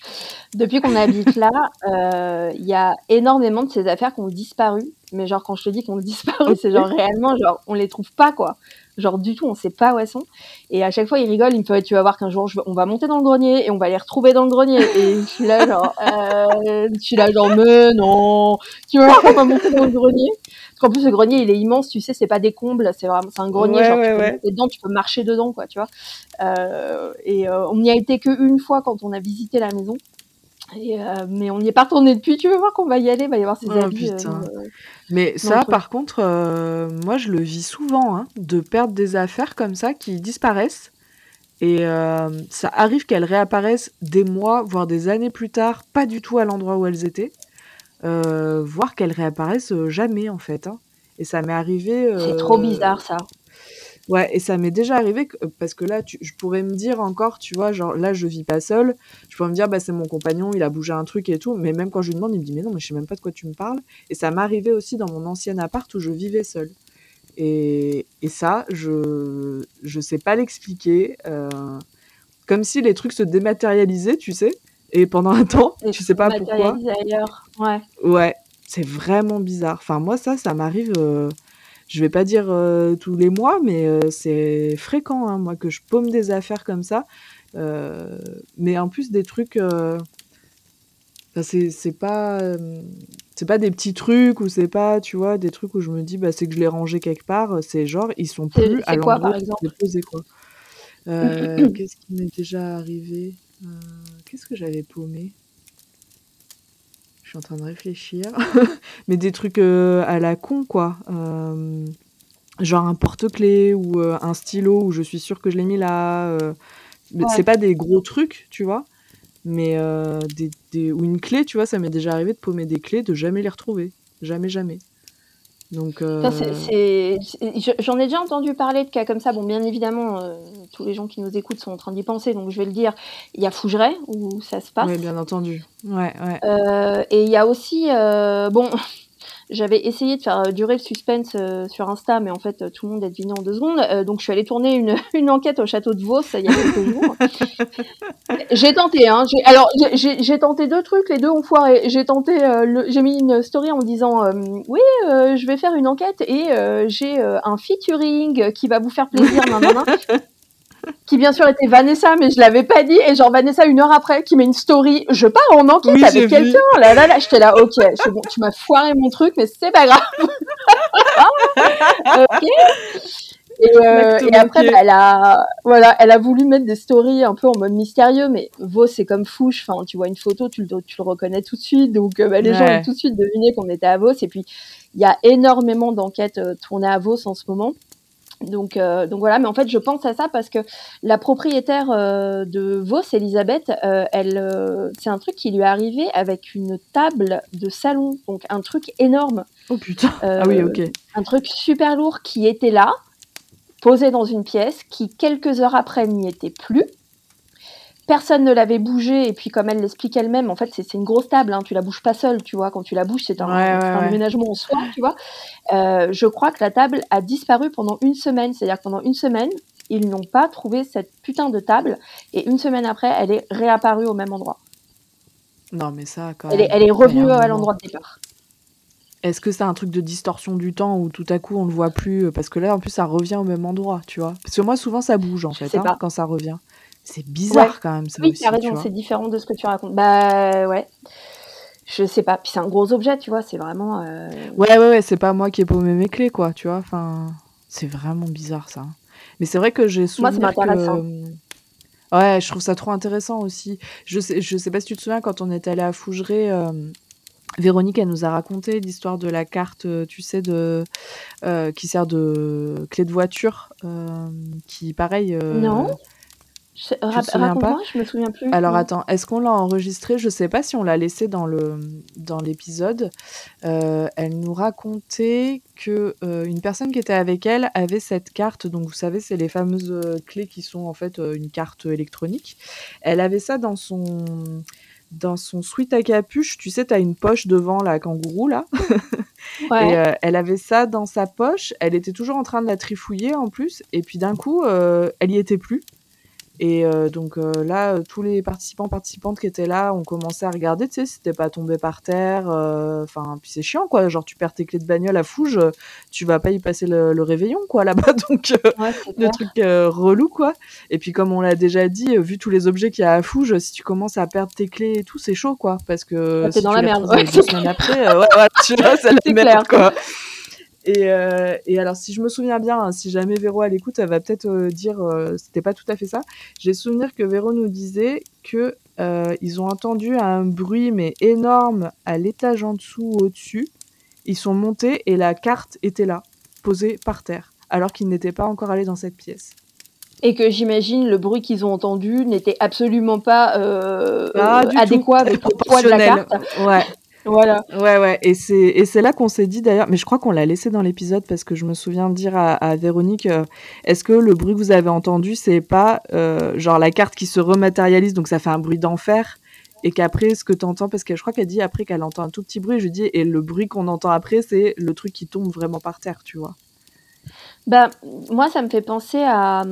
Depuis qu'on habite là, *laughs* il y a énormément de ces affaires qui ont disparu. Mais genre, quand je te dis qu'on ont disparu, c'est genre réellement, genre, on les trouve pas, quoi genre du tout, on sait pas où elles sont. Et à chaque fois, il rigole, il me fait, tu vas voir qu'un jour, on va monter dans le grenier et on va les retrouver dans le grenier. Et je suis là, genre, *laughs* euh, je suis là, genre, mais non, tu vois, on va monter dans le grenier. Parce qu'en plus, le grenier, il est immense, tu sais, c'est pas des combles, c'est vraiment, c'est un grenier, genre, tu peux dedans, tu peux marcher dedans, quoi, tu vois. Euh, et euh, on n'y a été qu'une fois quand on a visité la maison. Et, euh, mais on n'y est pas retourné depuis. Tu veux voir qu'on va y aller? Il va y avoir ses Oh, euh, putain. euh, Mais ça, par contre, euh, moi, je le vis souvent, hein, de perdre des affaires comme ça qui disparaissent. Et ça arrive qu'elles réapparaissent des mois, voire des années plus tard, pas du tout à l'endroit où elles étaient, voire qu'elles réapparaissent jamais, en fait. hein. Et ça m'est arrivé... C'est trop bizarre ça. Ouais, et ça m'est déjà arrivé que- parce que là, tu- je pourrais me dire encore, tu vois, genre là, je vis pas seule. Je pourrais me dire, bah, c'est mon compagnon, il a bougé un truc et tout. Mais même quand je lui demande, il me dit, mais non, mais je sais même pas de quoi tu me parles. Et ça m'arrivait aussi dans mon ancien appart où je vivais seule. Et, et ça, je je sais pas l'expliquer. euh, comme si les trucs se dématérialisaient, tu sais. Et pendant un temps, Et tu sais pas pourquoi. ailleurs. Ouais. Ouais, c'est vraiment bizarre. Enfin, moi, ça, ça m'arrive, euh, je vais pas dire euh, tous les mois, mais euh, c'est fréquent, hein, moi, que je paume des affaires comme ça. Euh, mais en plus, des trucs. enfin, c'est pas. c'est pas des petits trucs ou c'est pas, tu vois, des trucs où je me dis, bah, c'est que je l'ai rangé quelque part. C'est genre, ils sont plus à quoi, par exemple quoi. *clears throat* Qu'est-ce qui m'est déjà arrivé? Qu'est-ce que j'avais paumé? Je suis en train de réfléchir. *laughs* Mais des trucs euh, à la con, quoi. Euh, genre un porte-clés ou euh, un stylo où je suis sûre que je l'ai mis là. Ouais. C'est pas des gros trucs, tu vois. Mais euh, des, des- ou une clé, tu vois, ça m'est déjà arrivé de paumer des clés, de jamais les retrouver. Jamais, jamais. Donc, euh, J'en ai déjà entendu parler de cas comme ça. Bon, bien évidemment, euh, tous les gens qui nous écoutent sont en train d'y penser, donc je vais le dire. Il y a Fougeray, où ça se passe. ouais, bien entendu. Ouais, ouais. Euh, et il y a aussi, euh, bon, *laughs* j'avais essayé de faire euh, durer le suspense euh, sur Insta, mais en fait, euh, tout le monde est deviné en deux secondes. Donc, je suis allée tourner une, *laughs* une enquête au château de Vos il y a quelques jours. *laughs* j'ai tenté, hein. j'ai- Alors, j'ai- tenté deux trucs, les deux ont foiré. J'ai tenté, j'ai mis une story en disant, oui, je vais faire une enquête et j'ai un featuring qui va vous faire plaisir, nan, nan, nan. Qui bien sûr était Vanessa, mais je l'avais pas dit. Et genre Vanessa, une heure après, qui met une story, je pars en enquête Oui, avec quelqu'un. Là, là, là, j'étais là, ok, c'est bon, tu m'as foiré mon truc, mais c'est pas grave. *laughs* ok. Et, euh, et après, bah, elle a, voilà, elle a voulu mettre des stories un peu en mode mystérieux, mais Vos, c'est comme Fouche. Enfin, tu vois une photo, tu le, tu le reconnais tout de suite. Donc, euh, bah, les gens ont tout de suite deviné qu'on était à Vos. Et puis, il y a énormément d'enquêtes euh, tournées à Vos en ce moment. Donc, euh, donc voilà, mais en fait, je pense à ça parce que la propriétaire euh, de Vos, Elisabeth, euh, elle, euh, c'est un truc qui lui est arrivé avec une table de salon, donc un truc énorme, Oh putain. euh, ah oui, ok. un truc super lourd qui était là, posé dans une pièce, qui quelques heures après n'y était plus. Personne ne l'avait bougé, et puis comme elle l'explique elle-même, en fait, c'est une grosse table, hein, tu la bouges pas seule, tu vois, quand tu la bouges, c'est un, Ouais, ouais, c'est un ouais. aménagement en soi, tu vois. Euh, je crois que la table a disparu pendant une semaine, c'est-à-dire que pendant une semaine, ils n'ont pas trouvé cette putain de table, et une semaine après, elle est réapparue au même endroit. Non, mais ça, quand Elle est, même. elle est revenue à l'endroit de départ. Est-ce que c'est un truc de distorsion du temps où tout à coup on le voit plus euh, Parce que là, en plus, ça revient au même endroit, tu vois. Parce que moi, souvent, ça bouge en Je fait hein, quand ça revient. C'est bizarre Ouais. quand même, ça Oui, aussi. tu as tu raison, c'est différent de ce que tu racontes. Bah ouais. Je sais pas. Puis c'est un gros objet, tu vois, c'est vraiment. euh, Ouais, ouais, ouais, c'est pas moi qui ai paumé mes clés, quoi, tu vois. Enfin, c'est vraiment bizarre ça. Mais c'est vrai que j'ai Moi, ça que. hein. Ouais, je trouve ça trop intéressant aussi. Je sais, je sais pas si tu te souviens quand on est allé à Fougeray. euh, Véronique, elle nous a raconté l'histoire de la carte, euh, tu sais, de euh, qui sert de clé de voiture, euh, qui pareil. euh, Non. Je- rap- te souviens Raconte-moi, je me souviens plus. Alors attends, est-ce qu'on l'a enregistré? Je sais pas si on l'a laissé dans le dans l'épisode. Euh, elle nous racontait que euh, une personne qui était avec elle avait cette carte. Donc vous savez, c'est les fameuses euh, clés qui sont en fait une carte électronique. Elle avait ça dans son dans son sweat à capuche. Tu sais, t'as une poche devant la kangourou là. *laughs* Ouais. Et euh, elle avait ça dans sa poche. Elle était toujours en train de la trifouiller en plus. Et puis d'un coup, euh, elle y était plus. Et euh, donc euh, là, euh, tous les participants, participantes qui étaient là ont commencé à regarder, tu sais, si c'était pas tombé par terre. euh, Enfin, puis c'est chiant, quoi. Genre, tu perds tes clés de bagnole à Fouge, tu vas pas y passer le, le réveillon, quoi, là-bas. *laughs* Donc, euh, Ouais, le truc relou, quoi. Et puis, comme on l'a déjà dit, vu tous les objets qu'il y a à Fouge, si tu commences à perdre tes clés et tout, c'est chaud, quoi. Parce que Ah, t'es si dans la merde. après, ouais, ouais, tu vois, c'est *laughs* la merde, quoi. Et, euh, et alors, si je me souviens bien, hein, si jamais Véro à l'écoute, elle va peut-être euh, dire euh, c'était pas tout à fait ça. J'ai souvenir que Véro nous disait que euh, ils ont entendu un bruit mais énorme à l'étage en dessous ou au-dessus. Ils sont montés et la carte était là, posée par terre, alors qu'ils n'étaient pas encore allés dans cette pièce. Et que j'imagine le bruit qu'ils ont entendu n'était absolument pas euh, adéquat avec le poids de la carte. Ouais. Voilà. Ouais, ouais, et c'est et c'est là qu'on s'est dit d'ailleurs, mais je crois qu'on l'a laissé dans l'épisode parce que je me souviens de dire à, à Véronique, euh, est-ce que le bruit que vous avez entendu, c'est pas euh, genre la carte qui se rematérialise, donc ça fait un bruit d'enfer, et qu'après ce que t'entends, parce que je crois qu'elle dit après qu'elle entend un tout petit bruit, je lui dis et le bruit qu'on entend après, c'est le truc qui tombe vraiment par terre, tu vois. Bah, moi, ça me fait penser à.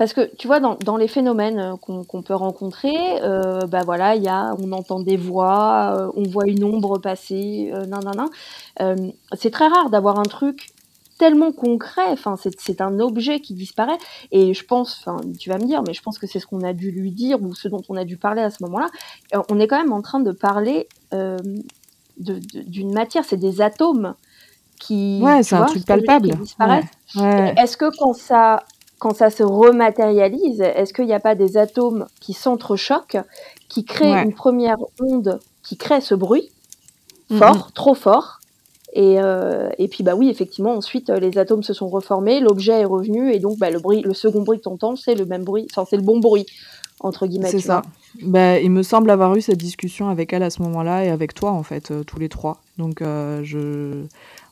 Parce que tu vois, dans, dans les phénomènes euh, qu'on peut rencontrer, euh, bah voilà, il y a, on entend des voix, euh, on voit une ombre passer, euh, nan, nan, nan. C'est très rare d'avoir un truc tellement concret. Enfin, c'est un objet qui disparaît. Et je pense, enfin, tu vas me dire, mais je pense que c'est ce qu'on a dû lui dire ou ce dont on a dû parler à ce moment-là. On est quand même en train de parler euh, d'une matière, c'est des atomes qui. Ouais, c'est un truc palpable. Ouais. Est-ce que quand ça, quand ça se rematérialise, est-ce qu'il n'y a pas des atomes qui s'entrechoquent, qui créent Ouais. une première onde qui crée ce bruit Mhm. fort, trop fort et, euh, et puis bah oui, effectivement, ensuite les atomes se sont reformés, l'objet est revenu et donc bah, le bruit, le second bruit que t'entends, c'est le même bruit, enfin c'est le bon bruit entre guillemets. C'est ça. Bah, il me semble avoir eu cette discussion avec elle à ce moment-là et avec toi, en fait, euh, tous les trois. Donc, euh, je...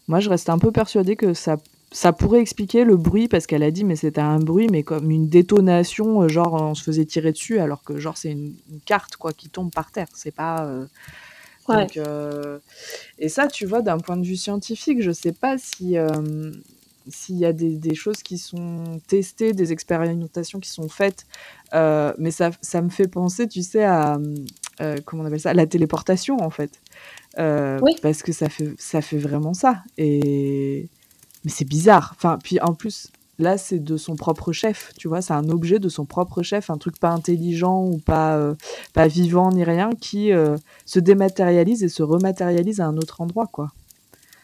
moi, je reste un peu persuadée que ça, ça pourrait expliquer le bruit, parce qu'elle a dit, mais c'était un bruit, mais comme une détonation, euh, genre on se faisait tirer dessus, alors que, genre, c'est une, une carte, quoi, qui tombe par terre. C'est pas. euh, Ouais. Donc, euh, Et ça, tu vois, d'un point de vue scientifique, je sais pas si. euh, S'il y a des, des choses qui sont testées, des expérimentations qui sont faites, mais ça, ça me fait penser, tu sais, à comment on appelle ça, la téléportation en fait, Oui. parce que ça fait, ça fait vraiment ça. Et mais c'est bizarre. Enfin, puis en plus, là, c'est de son propre chef, tu vois, c'est un objet de son propre chef, un truc pas intelligent ou pas, euh, pas vivant ni rien, qui euh, se dématérialise et se rematérialise à un autre endroit, quoi.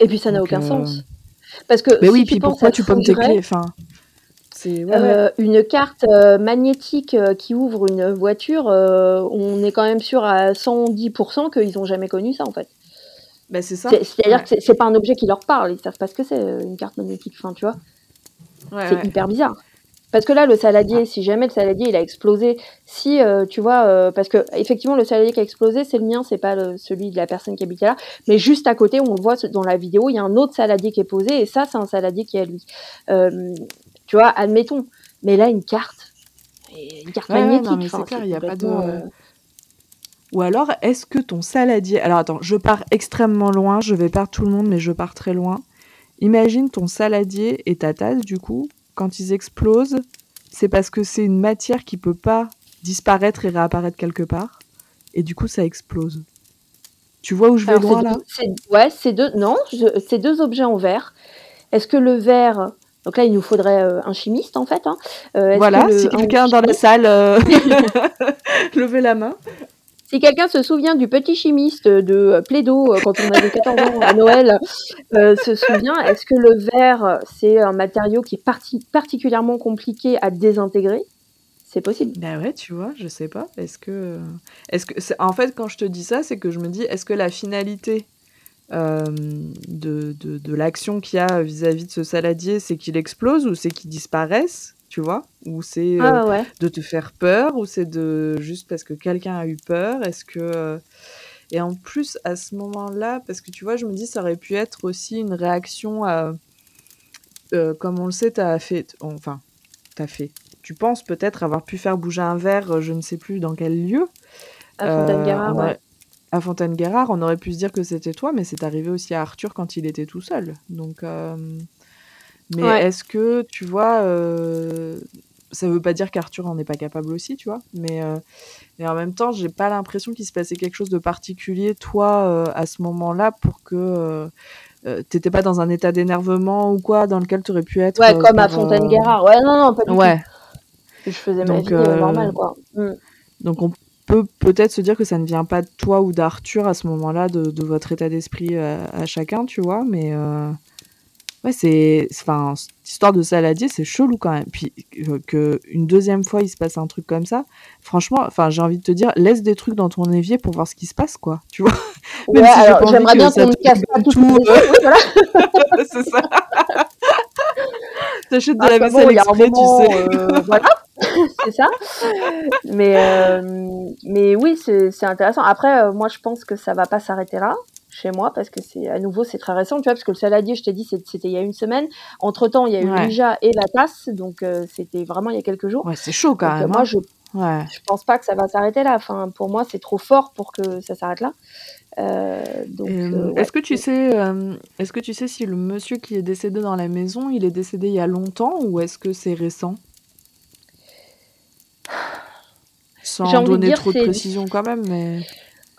Et puis ça n'a aucun euh, sens. Parce que Mais si oui, tu puis pourquoi tu pommes tes clés Enfin, c'est ouais, ouais. Une carte magnétique qui ouvre une voiture, on est quand même sûr à 110% qu'ils n'ont jamais connu ça en fait. Bah, c'est ça. C'est- C'est-à-dire Ouais. que c'est- c'est pas un objet qui leur parle, ils savent pas ce que c'est euh, une carte magnétique, enfin tu vois, Ouais, c'est ouais. hyper bizarre. Parce que là, le saladier, si jamais le saladier il a explosé, si euh, tu vois, euh, parce que effectivement le saladier qui a explosé, c'est le mien, c'est pas le- celui de la personne qui habitait là, mais juste à côté, on le voit dans la vidéo, il y a un autre saladier qui est posé et ça, c'est un saladier qui est à lui. Euh, tu vois, admettons. Mais là, une carte, une carte magnétique, non, mais c'est clair, il y a pas de- Ou alors, est-ce que ton saladier... Alors attends, je pars extrêmement loin, je vais perdre tout le monde, mais je pars très loin. Imagine ton saladier et ta tasse, du coup, quand ils explosent, c'est parce que c'est une matière qui peut pas disparaître et réapparaître quelque part, et du coup, ça explose. Tu vois où je vais Alors, loin, là? deux- ouais, c'est deux, non, je- c'est deux objets en verre. Est-ce que le verre, donc là, il nous faudrait euh, un chimiste en fait. Hein. Euh, Voilà, que le- si un quelqu'un dans la salle... euh, *laughs* *laughs* Levez la main. Si quelqu'un se souvient du petit chimiste de euh, Plaido euh, quand on avait 14 ans à Noël, euh, se souvient, est-ce que le verre, c'est un matériau qui est parti- particulièrement compliqué à désintégrer? C'est possible. Bah ouais, tu vois, je sais pas. Est-ce que, est-ce que, en fait, quand je te dis ça, c'est que je me dis, est-ce que la finalité de l'action qu'il y a vis-à-vis de ce saladier, c'est qu'il explose ou c'est qu'il disparaisse, tu vois, ou c'est euh, Ah ouais. de te faire peur ou c'est de juste parce que quelqu'un a eu peur. Est-ce que euh, et en plus à ce moment-là, parce que tu vois, je me dis, ça aurait pu être aussi une réaction à, euh, comme on le sait, t'as fait, enfin, t'as fait. Tu penses peut-être avoir pu faire bouger un verre, je ne sais plus dans quel lieu. À Fontaine-Guérard, on ouais. aurait- À Fontaine-Guérard, on aurait pu se dire que c'était toi, mais c'est arrivé aussi à Arthur quand il était tout seul. Donc, mais Ouais. est-ce que tu vois, euh, ça veut pas dire qu'Arthur en est pas capable aussi, tu vois, mais euh, mais en même temps, j'ai pas l'impression qu'il se passait quelque chose de particulier, toi, euh, à ce moment-là, pour que euh, t'étais pas dans un état d'énervement ou quoi, dans lequel t'aurais pu être. Ouais, comme à pour, euh, Fontaine-Guérard. Ouais, non, non, pas du Ouais. tout. Je faisais ma Donc, vie normale, quoi. Mm. Donc on peut peut-être se dire que ça ne vient pas de toi ou d'Arthur à ce moment-là, de, de votre état d'esprit euh, à, chacun, tu vois, mais, Ouais, c'est, enfin, cette histoire de saladier, c'est chelou quand même. Puis euh, que une deuxième fois il se passe un truc comme ça, franchement, enfin, j'ai envie de te dire, laisse des trucs dans ton évier pour voir ce qui se passe, quoi. Tu vois. *laughs* Ouais, Même alors j'aimerais bien qu'on ne casse pas tout. tout, Oui, voilà. *laughs* c'est ça. *laughs* T'achètes de Ah, la vaisselle bon, exprès, moment, tu sais. euh, voilà, c'est ça. Mais, euh, mais oui, c'est c'est intéressant. Après, euh, moi, je pense que ça va pas s'arrêter là chez moi parce que c'est à nouveau c'est très récent, tu vois, parce que le saladier, je t'ai dit, c'était il y a une semaine. Entre temps, il y a eu Ouais. Lija et la tasse, donc euh, c'était vraiment il y a quelques jours. Ouais, c'est chaud quand Donc euh, même. moi, hein. je Ouais. je pense pas que ça va s'arrêter là. Enfin, pour moi, c'est trop fort pour que ça s'arrête là. Euh, donc, Et, euh, euh, ouais. est-ce que tu sais, est-ce que tu sais si le monsieur qui est décédé dans la maison, il est décédé il y a longtemps ou est-ce que c'est récent? Sans de donner dire, trop de précision quand même, mais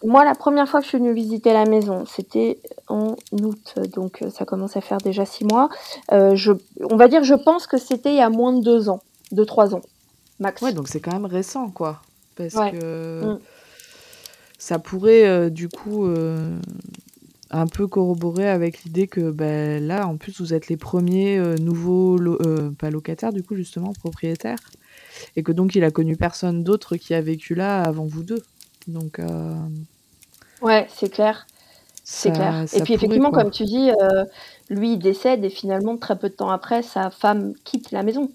Moi, la première fois que je suis venue visiter la maison, c'était en août, donc euh, ça commence à faire déjà six mois. Euh, je, on va dire, je pense que c'était il y a moins de deux ans, deux, trois ans, max. ouais, donc c'est quand même récent, quoi. Parce Ouais. que Mm. ça pourrait euh, du coup un peu corroborer avec l'idée que ben, là, en plus, vous êtes les premiers nouveaux, lo- pas locataires, du coup, justement, propriétaires. Et que donc, il a connu personne d'autre qui a vécu là avant vous deux. Donc, euh, Ouais, c'est clair, c'est clair. ça, Et ça puis effectivement, quoi. comme tu dis, euh, lui, il décède et finalement, très peu de temps après, sa femme quitte la maison.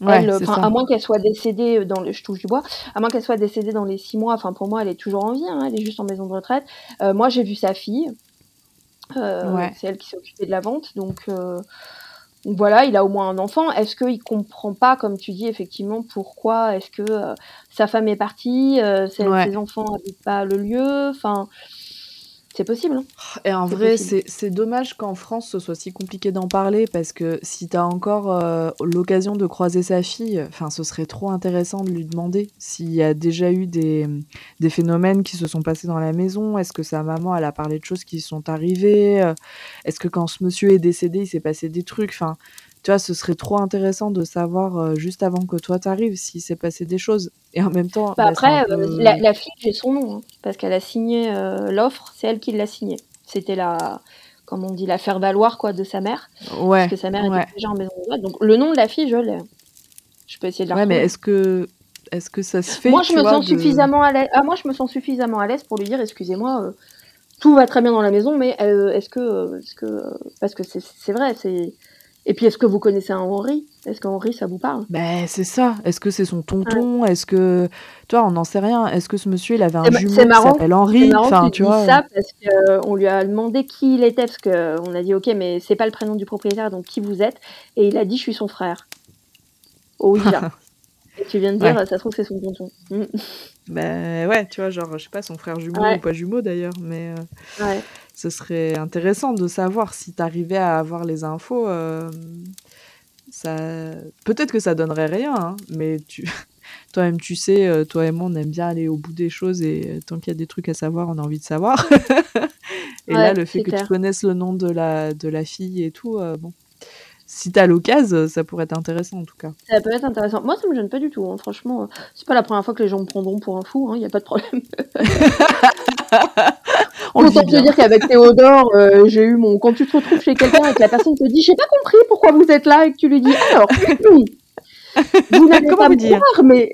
Ouais, Elle, c'est enfin, à moins qu'elle soit décédée dans le, je touche du bois, à moins qu'elle soit décédée dans les six mois, enfin, pour moi, elle est toujours en vie, hein, elle est juste en maison de retraite. Euh, moi, j'ai vu sa fille, euh, Ouais. c'est elle qui s'est occupée de la vente, donc, euh, donc voilà, il a au moins un enfant. Est-ce qu'il comprend pas, comme tu dis, effectivement, pourquoi est-ce que euh, sa femme est partie, euh, ses, Ouais. ses enfants habitent pas le lieu, enfin, c'est possible, hein, Et en vrai, c'est dommage qu'en France, ce soit si compliqué d'en parler parce que si t'as encore euh, l'occasion de croiser sa fille, enfin, ce serait trop intéressant de lui demander s'il y a déjà eu des, des phénomènes qui se sont passés dans la maison. Est-ce que sa maman, elle a parlé de choses qui sont arrivées? Euh, Est-ce que quand ce monsieur est décédé, il s'est passé des trucs? Enfin, tu vois, ce serait trop intéressant de savoir euh, juste avant que toi t'arrives s'il s'est passé des choses. Et en même temps, Bah bah, après, euh, peu... la, la fille, j'ai son nom, hein, parce qu'elle a signé euh, l'offre, c'est elle qui l'a signé. C'était la, comme on dit, la faire valoir quoi de sa mère, parce que sa mère ouais. était déjà en maison de. Donc le nom de la fille, je l'ai. Je peux essayer de la Ouais, mais est-ce que, est-ce que ça se fait, Moi, je me vois, sens de... suffisamment à l'aise. Ah, moi, je me sens suffisamment à l'aise pour lui dire, excusez-moi, euh, tout va très bien dans la maison, mais est-ce que, est-ce que, parce que c'est c'est vrai, c'est. Et puis, est-ce que vous connaissez un Henri? Est-ce qu'Henri, ça vous parle? Ben, c'est ça. Est-ce que c'est son Ouais. tonton? Est-ce que, tu vois, on n'en sait rien. Est-ce que ce monsieur, il avait un C'est ma- c'est jumeau qui marrant, s'appelle c'est Henri? marrant Enfin, tu vois. ça parce qu'on lui a demandé qui il était, parce qu'on a dit ok, mais c'est pas le prénom du propriétaire, donc qui vous êtes? Et il a dit je suis son frère, au *laughs* Ouija. Et tu viens de dire, Ouais. ça se trouve c'est son tonton. Ben, ouais, tu vois, genre, je sais pas, son frère jumeau Ouais, ou pas jumeau d'ailleurs, mais euh, ouais. Ce serait intéressant de savoir si t'arrivais à avoir les infos. euh, ça, peut-être que ça donnerait rien, hein, mais tu, *laughs* toi-même, tu sais, euh, toi et moi, on aime bien aller au bout des choses et euh, tant qu'il y a des trucs à savoir, on a envie de savoir. *laughs* Et là, le fait que tu connaisses le nom de la, de la fille et tout, euh, bon, si t'as l'occasion, ça pourrait être intéressant en tout cas. Ça peut être intéressant. Moi, ça me gêne pas du tout. hein. Franchement, euh, c'est pas la première fois que les gens me prendront pour un fou. Il n'y a pas de problème. *laughs* On vit te dire qu'avec Théodore, euh, j'ai eu mon. Quand tu te retrouves chez quelqu'un et que la personne te dit, j'ai pas compris pourquoi vous êtes là, et que tu lui dis, alors, *laughs* vous n'allez pas vous me dire? croire, mais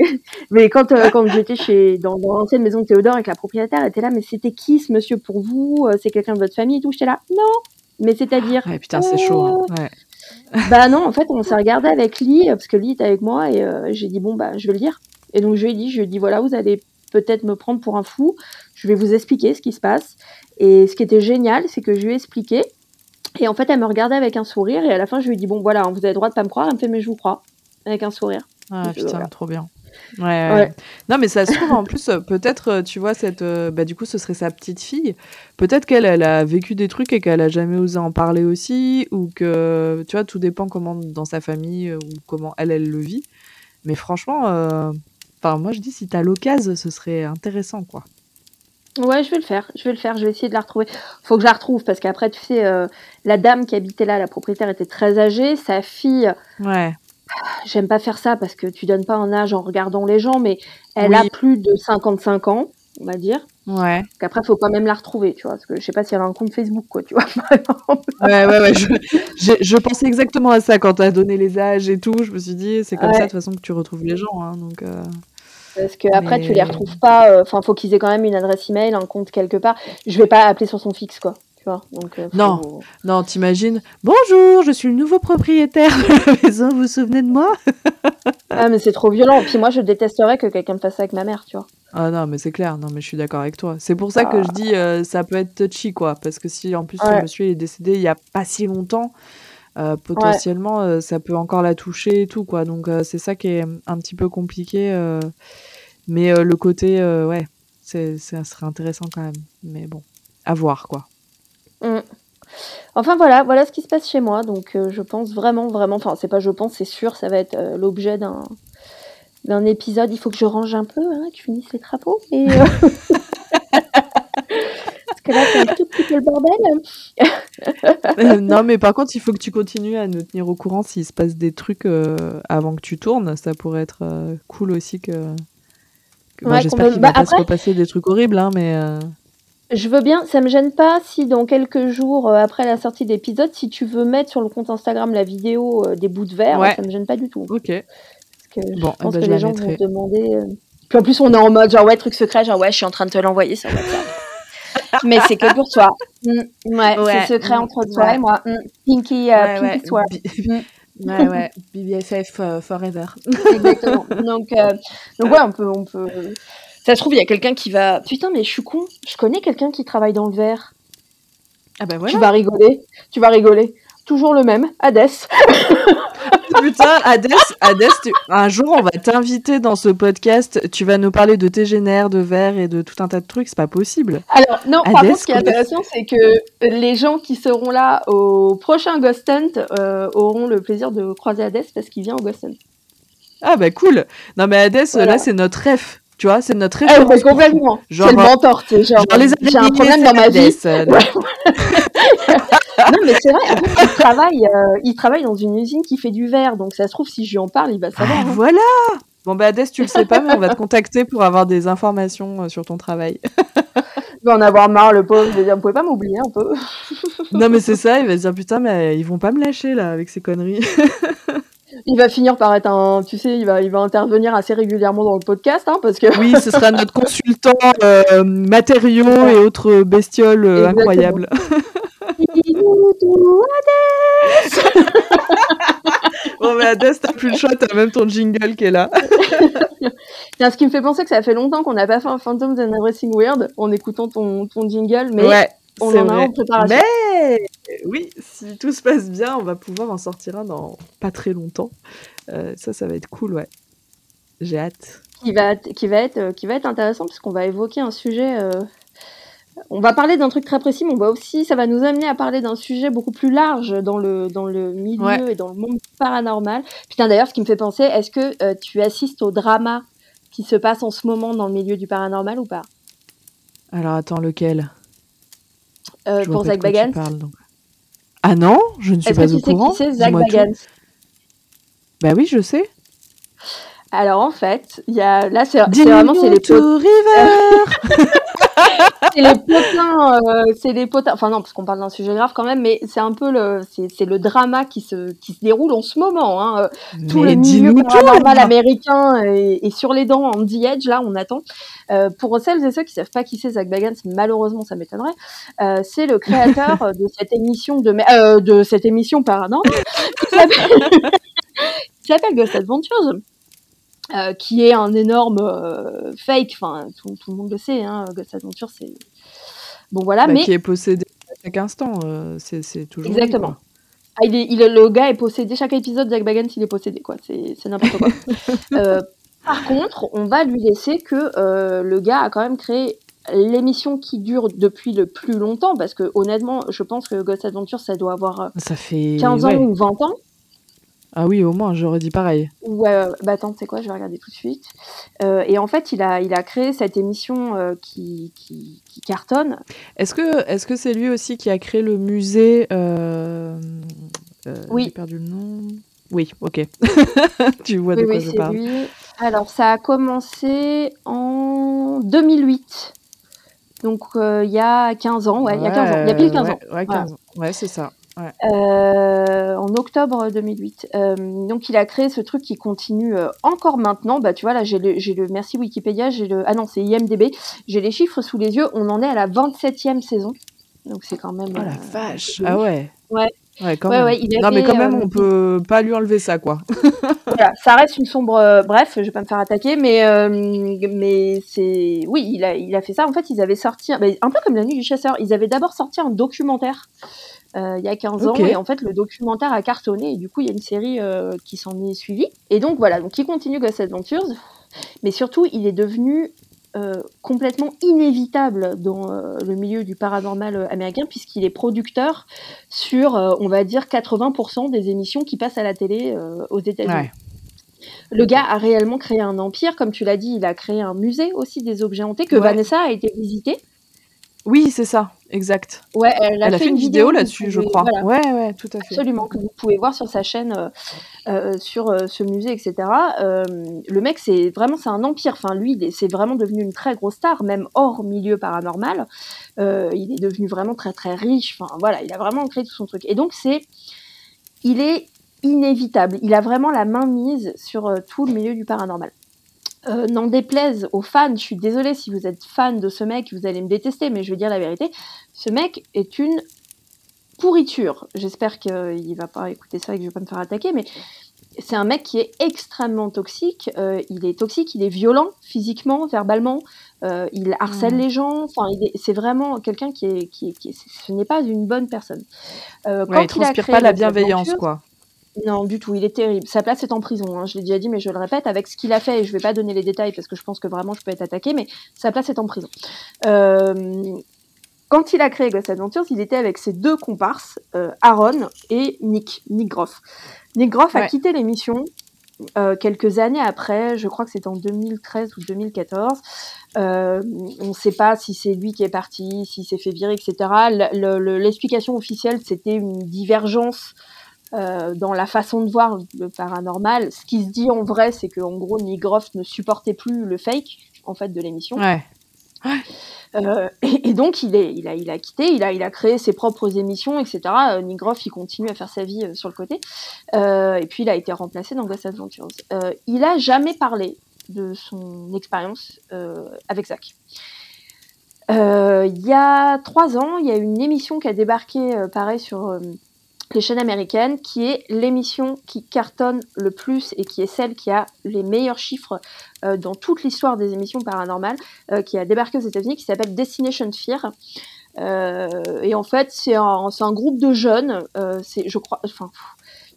mais quand euh, quand j'étais chez dans, dans l'ancienne maison de Théodore et que la propriétaire était là, mais c'était qui ce monsieur pour vous? C'est quelqu'un de votre famille et tout. J'étais là, non. Mais c'est-à-dire, Ouais, putain, c'est chaud. hein. Ouais. *laughs* bah non, en fait, on s'est regardé avec Lee, parce que Lee était avec moi, et euh, j'ai dit, bon, bah, je vais le dire. Et donc, je lui ai dit, je lui ai dit, voilà, vous allez peut-être me prendre pour un fou, je vais vous expliquer ce qui se passe. Et ce qui était génial, c'est que je lui ai expliqué, et en fait, elle me regardait avec un sourire, et à la fin, je lui ai dit, bon, voilà, vous avez le droit de pas me croire, elle me fait, mais je vous crois, avec un sourire. Ah, Donc, euh, putain, voilà. trop bien. Ouais, ouais. Ouais. Non, mais ça se trouve, en plus, peut-être, euh, tu vois, cette, euh, bah, du coup, ce serait sa petite fille. Peut-être qu'elle, elle a vécu des trucs et qu'elle a jamais osé en parler aussi, ou que, tu vois, tout dépend comment dans sa famille, euh, ou comment elle, elle le vit. Mais franchement, euh, enfin, moi, je dis, si t'as l'occasion, ce serait intéressant, quoi. Ouais, je vais le faire, je vais le faire, je vais essayer de la retrouver. Faut que je la retrouve, parce qu'après, tu sais, euh, la dame qui habitait là, la propriétaire était très âgée, sa fille, Ouais. J'aime pas faire ça parce que tu donnes pas un âge en regardant les gens, mais elle a plus de 55 ans. on va dire. Ouais. Qu'après, faut quand même la retrouver, tu vois. Parce que je sais pas si elle a un compte Facebook, quoi, tu vois. *laughs* ouais, ouais, ouais. Je, je, je, pensais exactement à ça quand tu as donné les âges et tout. Je me suis dit, c'est comme Ouais. ça de toute façon que tu retrouves les gens. Hein, donc, euh, Parce que après, tu les retrouves pas. euh, Enfin, faut qu'ils aient quand même une adresse email, un compte quelque part. Je vais pas appeler sur son fixe, quoi. Tu vois. Donc, euh, faut- Non. Non, t'imagines Bonjour, je suis le nouveau propriétaire de la maison, vous vous souvenez de moi? *laughs* Ah, mais c'est trop violent. Puis moi, je détesterais que quelqu'un me fasse ça avec ma mère, tu vois. Ah non, mais c'est clair, non, mais je suis d'accord avec toi. C'est pour ça que je dis euh, ça peut être touchy, quoi. Parce que si en plus Ouais. ce monsieur est décédé il y a pas si longtemps, euh, potentiellement euh, ça peut encore la toucher et tout, quoi. Donc euh, c'est ça qui est un petit peu compliqué. euh, Mais euh, le côté, euh, ouais, c'est, ça serait intéressant quand même. Mais bon, à voir, quoi. Mm. Enfin voilà, voilà ce qui se passe chez moi. Donc euh, je pense vraiment, vraiment, enfin c'est pas je pense, c'est sûr, ça va être euh, l'objet d'un d'un épisode. Il faut que je range un peu, hein, que je finisse les travaux. Et, euh, *laughs* Parce que là c'est un tout petit peu le bordel. Non, mais par contre, il faut que tu continues à nous tenir au courant s'il se passe des trucs avant que tu tournes. Ça pourrait être cool aussi que. que- enfin, Ouais, J'espère qu'il peut- va bah, pas se repasser des trucs horribles, hein, mais. Je veux bien, ça me gêne pas si dans quelques jours euh, après la sortie de l'épisode, si tu veux mettre sur le compte Instagram la vidéo euh, des bouts de verre, Ouais. ça me gêne pas du tout. Ok. Parce que Bon, je pense eh ben, que je les gens mettrai. vont te demander. euh, Puis en plus, on est en mode genre ouais, truc secret, genre ouais, je suis en train de te l'envoyer sur WhatsApp. *laughs* Mais c'est que pour toi. Mm, ouais, Ouais, c'est secret mm, entre toi ouais. et moi. Mm, Pinky, euh, Pinky swear. Bi- *laughs* ouais, ouais. BBFF euh, forever. Exactement. Donc, euh, donc ouais, on peut, on peut. Ça se trouve, il y a quelqu'un qui va. Putain, mais je suis con. Je connais quelqu'un qui travaille dans le verre. Ah bah Tu voilà. vas rigoler. Tu vas rigoler. Toujours le même, Hades. *laughs* Putain, Hades, Hades tu- un jour on va t'inviter dans ce podcast. Tu vas nous parler de tes génères, de verre et de tout un tas de trucs. C'est pas possible. Alors, non, par contre, ce qui est intéressant, c'est que les gens qui seront là au prochain Ghost Hunt euh, auront le plaisir de croiser Hades parce qu'il vient au Ghost Hunt. Ah bah cool. Non mais Hades, Voilà. là c'est notre ref. Tu vois, c'est notre Ah, référence. ouais, complètement. Genre, C'est le mentor, tu sais, genre, Genre les j'ai un problème dans ma vie. Euh, non, mais c'est vrai, en fait, il travaille, euh, il travaille dans une usine qui fait du verre, donc ça se trouve, si je lui en parle, il va savoir. Ah, hein. voilà Bon bah Hades, tu le sais pas, mais on va te contacter pour avoir des informations euh, sur ton travail. Il va en avoir marre, le pauvre. Il va dire, vous pouvez pas m'oublier un peu. non mais c'est ça, il va se dire putain mais ils vont pas me lâcher là avec ces conneries. Il va finir par être un, tu sais, il va, il va intervenir assez régulièrement dans le podcast, hein, parce que. oui, ce sera *laughs* notre consultant euh, matériaux et autres bestioles euh, incroyables. *laughs* bon mais Hades, t'as plus le choix, t'as même ton jingle qui est là. *laughs* Tiens, ce qui me fait penser que ça fait longtemps qu'on n'a pas fait un Phantoms and Everything Weird en écoutant ton, ton jingle, mais ouais, on en a vrai. un en préparation. Mais oui, si tout se passe bien, on va pouvoir en sortir un dans pas très longtemps. Euh, ça, ça va être cool, ouais. J'ai hâte. qui va, qui va être, euh, qui va être intéressant puisqu'on va évoquer un sujet. euh, On va parler d'un truc très précis, mais on va aussi, ça va nous amener à parler d'un sujet beaucoup plus large dans le dans le milieu Ouais. et dans le monde paranormal. Putain, d'ailleurs, ce qui me fait penser, est-ce que euh, tu assistes au drama qui se passe en ce moment dans le milieu du paranormal ou pas? Alors attends, lequel? Euh, Pour Zach Bagans. parles. Ah non, je ne suis pas que tu au sais courant. qui c'est Zach. Bagans Bah oui, je sais. Alors en fait, il y a là c'est vraiment c'est les potes River. *laughs* c'est les potins, euh, c'est les potins. Enfin non, parce qu'on parle d'un sujet grave quand même, mais c'est un peu le, c'est le drama qui se, qui se déroule en ce moment. Hein. Tout Mais le milieu paranormal américain est, est sur les dents en The Edge. Là, on attend. Euh, pour celles et ceux qui savent pas qui c'est Zach Bagans, malheureusement, ça m'étonnerait. Euh, c'est le créateur *laughs* de cette émission de, de cette émission s'appelle *laughs* qui s'appelle Ghost Adventures. Euh, qui est un énorme euh, fake, enfin tout, tout le monde le sait, hein, Ghost Adventures c'est bon voilà, Bah, mais Qui est possédé à chaque instant. euh, c'est toujours. Exactement. Ah, il est, il est- le gars est possédé. Chaque épisode, Jack Bagans, il est possédé, quoi. C'est n'importe quoi. *laughs* Par contre, on va lui laisser que le gars a quand même créé l'émission qui dure depuis le plus longtemps, parce que honnêtement, je pense que Ghost Adventure, ça doit avoir Ça fait. 15 ans ouais. ou 20 ans. Ah oui, au moins, j'aurais dit pareil. Ouais, bah attends, tu sais quoi, je vais regarder tout de suite. Euh, et en fait, il a, il a créé cette émission euh, qui, qui, qui cartonne. Est-ce que est-ce que c'est lui aussi qui a créé le musée euh, Oui. J'ai perdu le nom. Oui, ok. *laughs* tu vois de Oui, quoi oui, je c'est parle. lui. Alors, ça a commencé en 2008. Donc, il y a 15 ans, ouais, il y a 15 ans. Il y a pile 15 ouais, ans. Ouais, 15 ans. Ouais, c'est ça. Euh, en octobre 2008. Euh, donc il a créé ce truc qui continue euh, encore maintenant. Bah tu vois là j'ai le, j'ai le merci Wikipédia, j'ai le ah non c'est IMDb, j'ai les chiffres sous les yeux. On en est à la 27e saison. Donc c'est quand même. Oh la euh, vache. Ah ouais. Ouais. Ouais, quand Ouais, même. ouais, il non, mais quand même, euh, on peut pas lui enlever ça, quoi. *laughs* voilà, ça reste une sombre. euh, bref, je vais pas me faire attaquer, mais euh, mais c'est oui, il a il a fait ça. En fait, ils avaient sorti un peu comme la nuit du chasseur. Ils avaient d'abord sorti un documentaire euh, il y a 15 Ok. ans et en fait le documentaire a cartonné et du coup il y a une série euh, qui s'en est suivie. Et donc voilà, donc il continue Ghost Adventures, mais surtout il est devenu euh, complètement inévitable dans euh, le milieu du paranormal euh, américain puisqu'il est producteur sur, euh, on va dire, 80% des émissions qui passent à la télé aux États-Unis. Ouais. Le gars a réellement créé un empire, comme tu l'as dit, il a créé un musée aussi des objets hantés que Ouais. Vanessa a été visiter. Oui, c'est ça, exact. Ouais, elle a, Elle a fait une vidéo là-dessus, je crois. voilà, Ouais, ouais, tout à fait. absolument, que vous pouvez voir sur sa chaîne, euh, euh, sur euh, ce musée, etc. Le mec, c'est vraiment c'est un empire. Enfin, lui, c'est vraiment devenu une très grosse star, même hors milieu paranormal. Il est devenu vraiment très très riche. Enfin, voilà, il a vraiment créé tout son truc. Et donc, c'est, il est inévitable. Il a vraiment la main mise sur tout le milieu du paranormal. Euh, N'en déplaise aux fans, je suis désolée si vous êtes fan de ce mec, vous allez me détester, mais je vais dire la vérité. Ce mec est une pourriture. J'espère qu'il va pas écouter ça et que je vais pas me faire attaquer, mais c'est un mec qui est extrêmement toxique. Euh, il est toxique, il est violent physiquement, verbalement. euh, il harcèle Mhm. les gens. Enfin, c'est vraiment quelqu'un qui est, qui est- qui est- ce n'est pas une bonne personne. Euh, Ouais, il a transpire créé pas la bienveillance, quoi. Non, du tout, il est terrible. Sa place est en prison, hein, je l'ai déjà dit, mais je le répète, avec ce qu'il a fait, et je vais pas donner les détails parce que je pense que vraiment je peux être attaqué, mais sa place est en prison. Euh, quand il a créé Ghost Adventures, il était avec ses deux comparses, euh, Aaron et Nick, Nick Groff. Nick Groff a quitté l'émission euh, quelques années après, je crois que c'était en 2013 ou 2014. Euh, on ne sait pas si c'est lui qui est parti, s'il s'est fait virer, etc. Le- le- le- L'explication officielle, c'était une divergence euh, dans la façon de voir le paranormal. Ce qui se dit en vrai, c'est qu'en gros, Nick Groff ne supportait plus le fake en fait de l'émission. Ouais. Euh, et, et donc, il, est, il, a, il a quitté, il a, il a créé ses propres émissions, etc. Euh, Nick Groff, il continue à faire sa vie euh, sur le côté. Et puis, il a été remplacé dans Ghost Adventures. Il a jamais parlé de son expérience avec Zach. Il y a trois ans, il y a une émission qui a débarqué, pareil, sur les chaînes américaines, qui est l'émission qui cartonne le plus et qui est celle qui a les meilleurs chiffres euh, dans toute l'histoire des émissions paranormales, euh, qui a débarqué aux États-Unis, qui s'appelle Destination Fear. Euh, et en fait, c'est un, groupe de jeunes. c'est, je crois, enfin,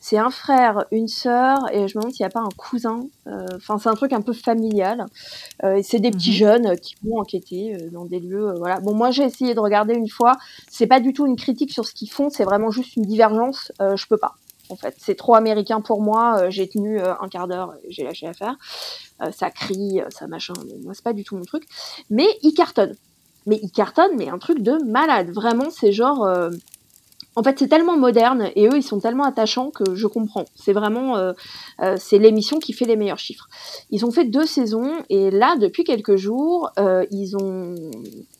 c'est un frère, une sœur, et je me demande s'il n'y a pas un cousin. Euh, Enfin, c'est un truc un peu familial. Euh, c'est des petits Mhm. jeunes qui vont enquêter euh, dans des lieux. voilà. Bon, moi, j'ai essayé de regarder une fois. C'est pas du tout une critique sur ce qu'ils font. C'est vraiment juste une divergence. Je peux pas. En fait, c'est trop américain pour moi. J'ai tenu un quart d'heure, j'ai lâché l'affaire. Ça crie, ça machin. Mais moi, c'est pas du tout mon truc. Mais ils cartonnent. Mais ils cartonnent, mais un truc de malade. Vraiment, c'est genre. En fait, c'est tellement moderne et eux, ils sont tellement attachants que je comprends. C'est vraiment, euh, euh, c'est l'émission qui fait les meilleurs chiffres. Ils ont fait deux saisons et là, depuis quelques jours, euh, ils ont,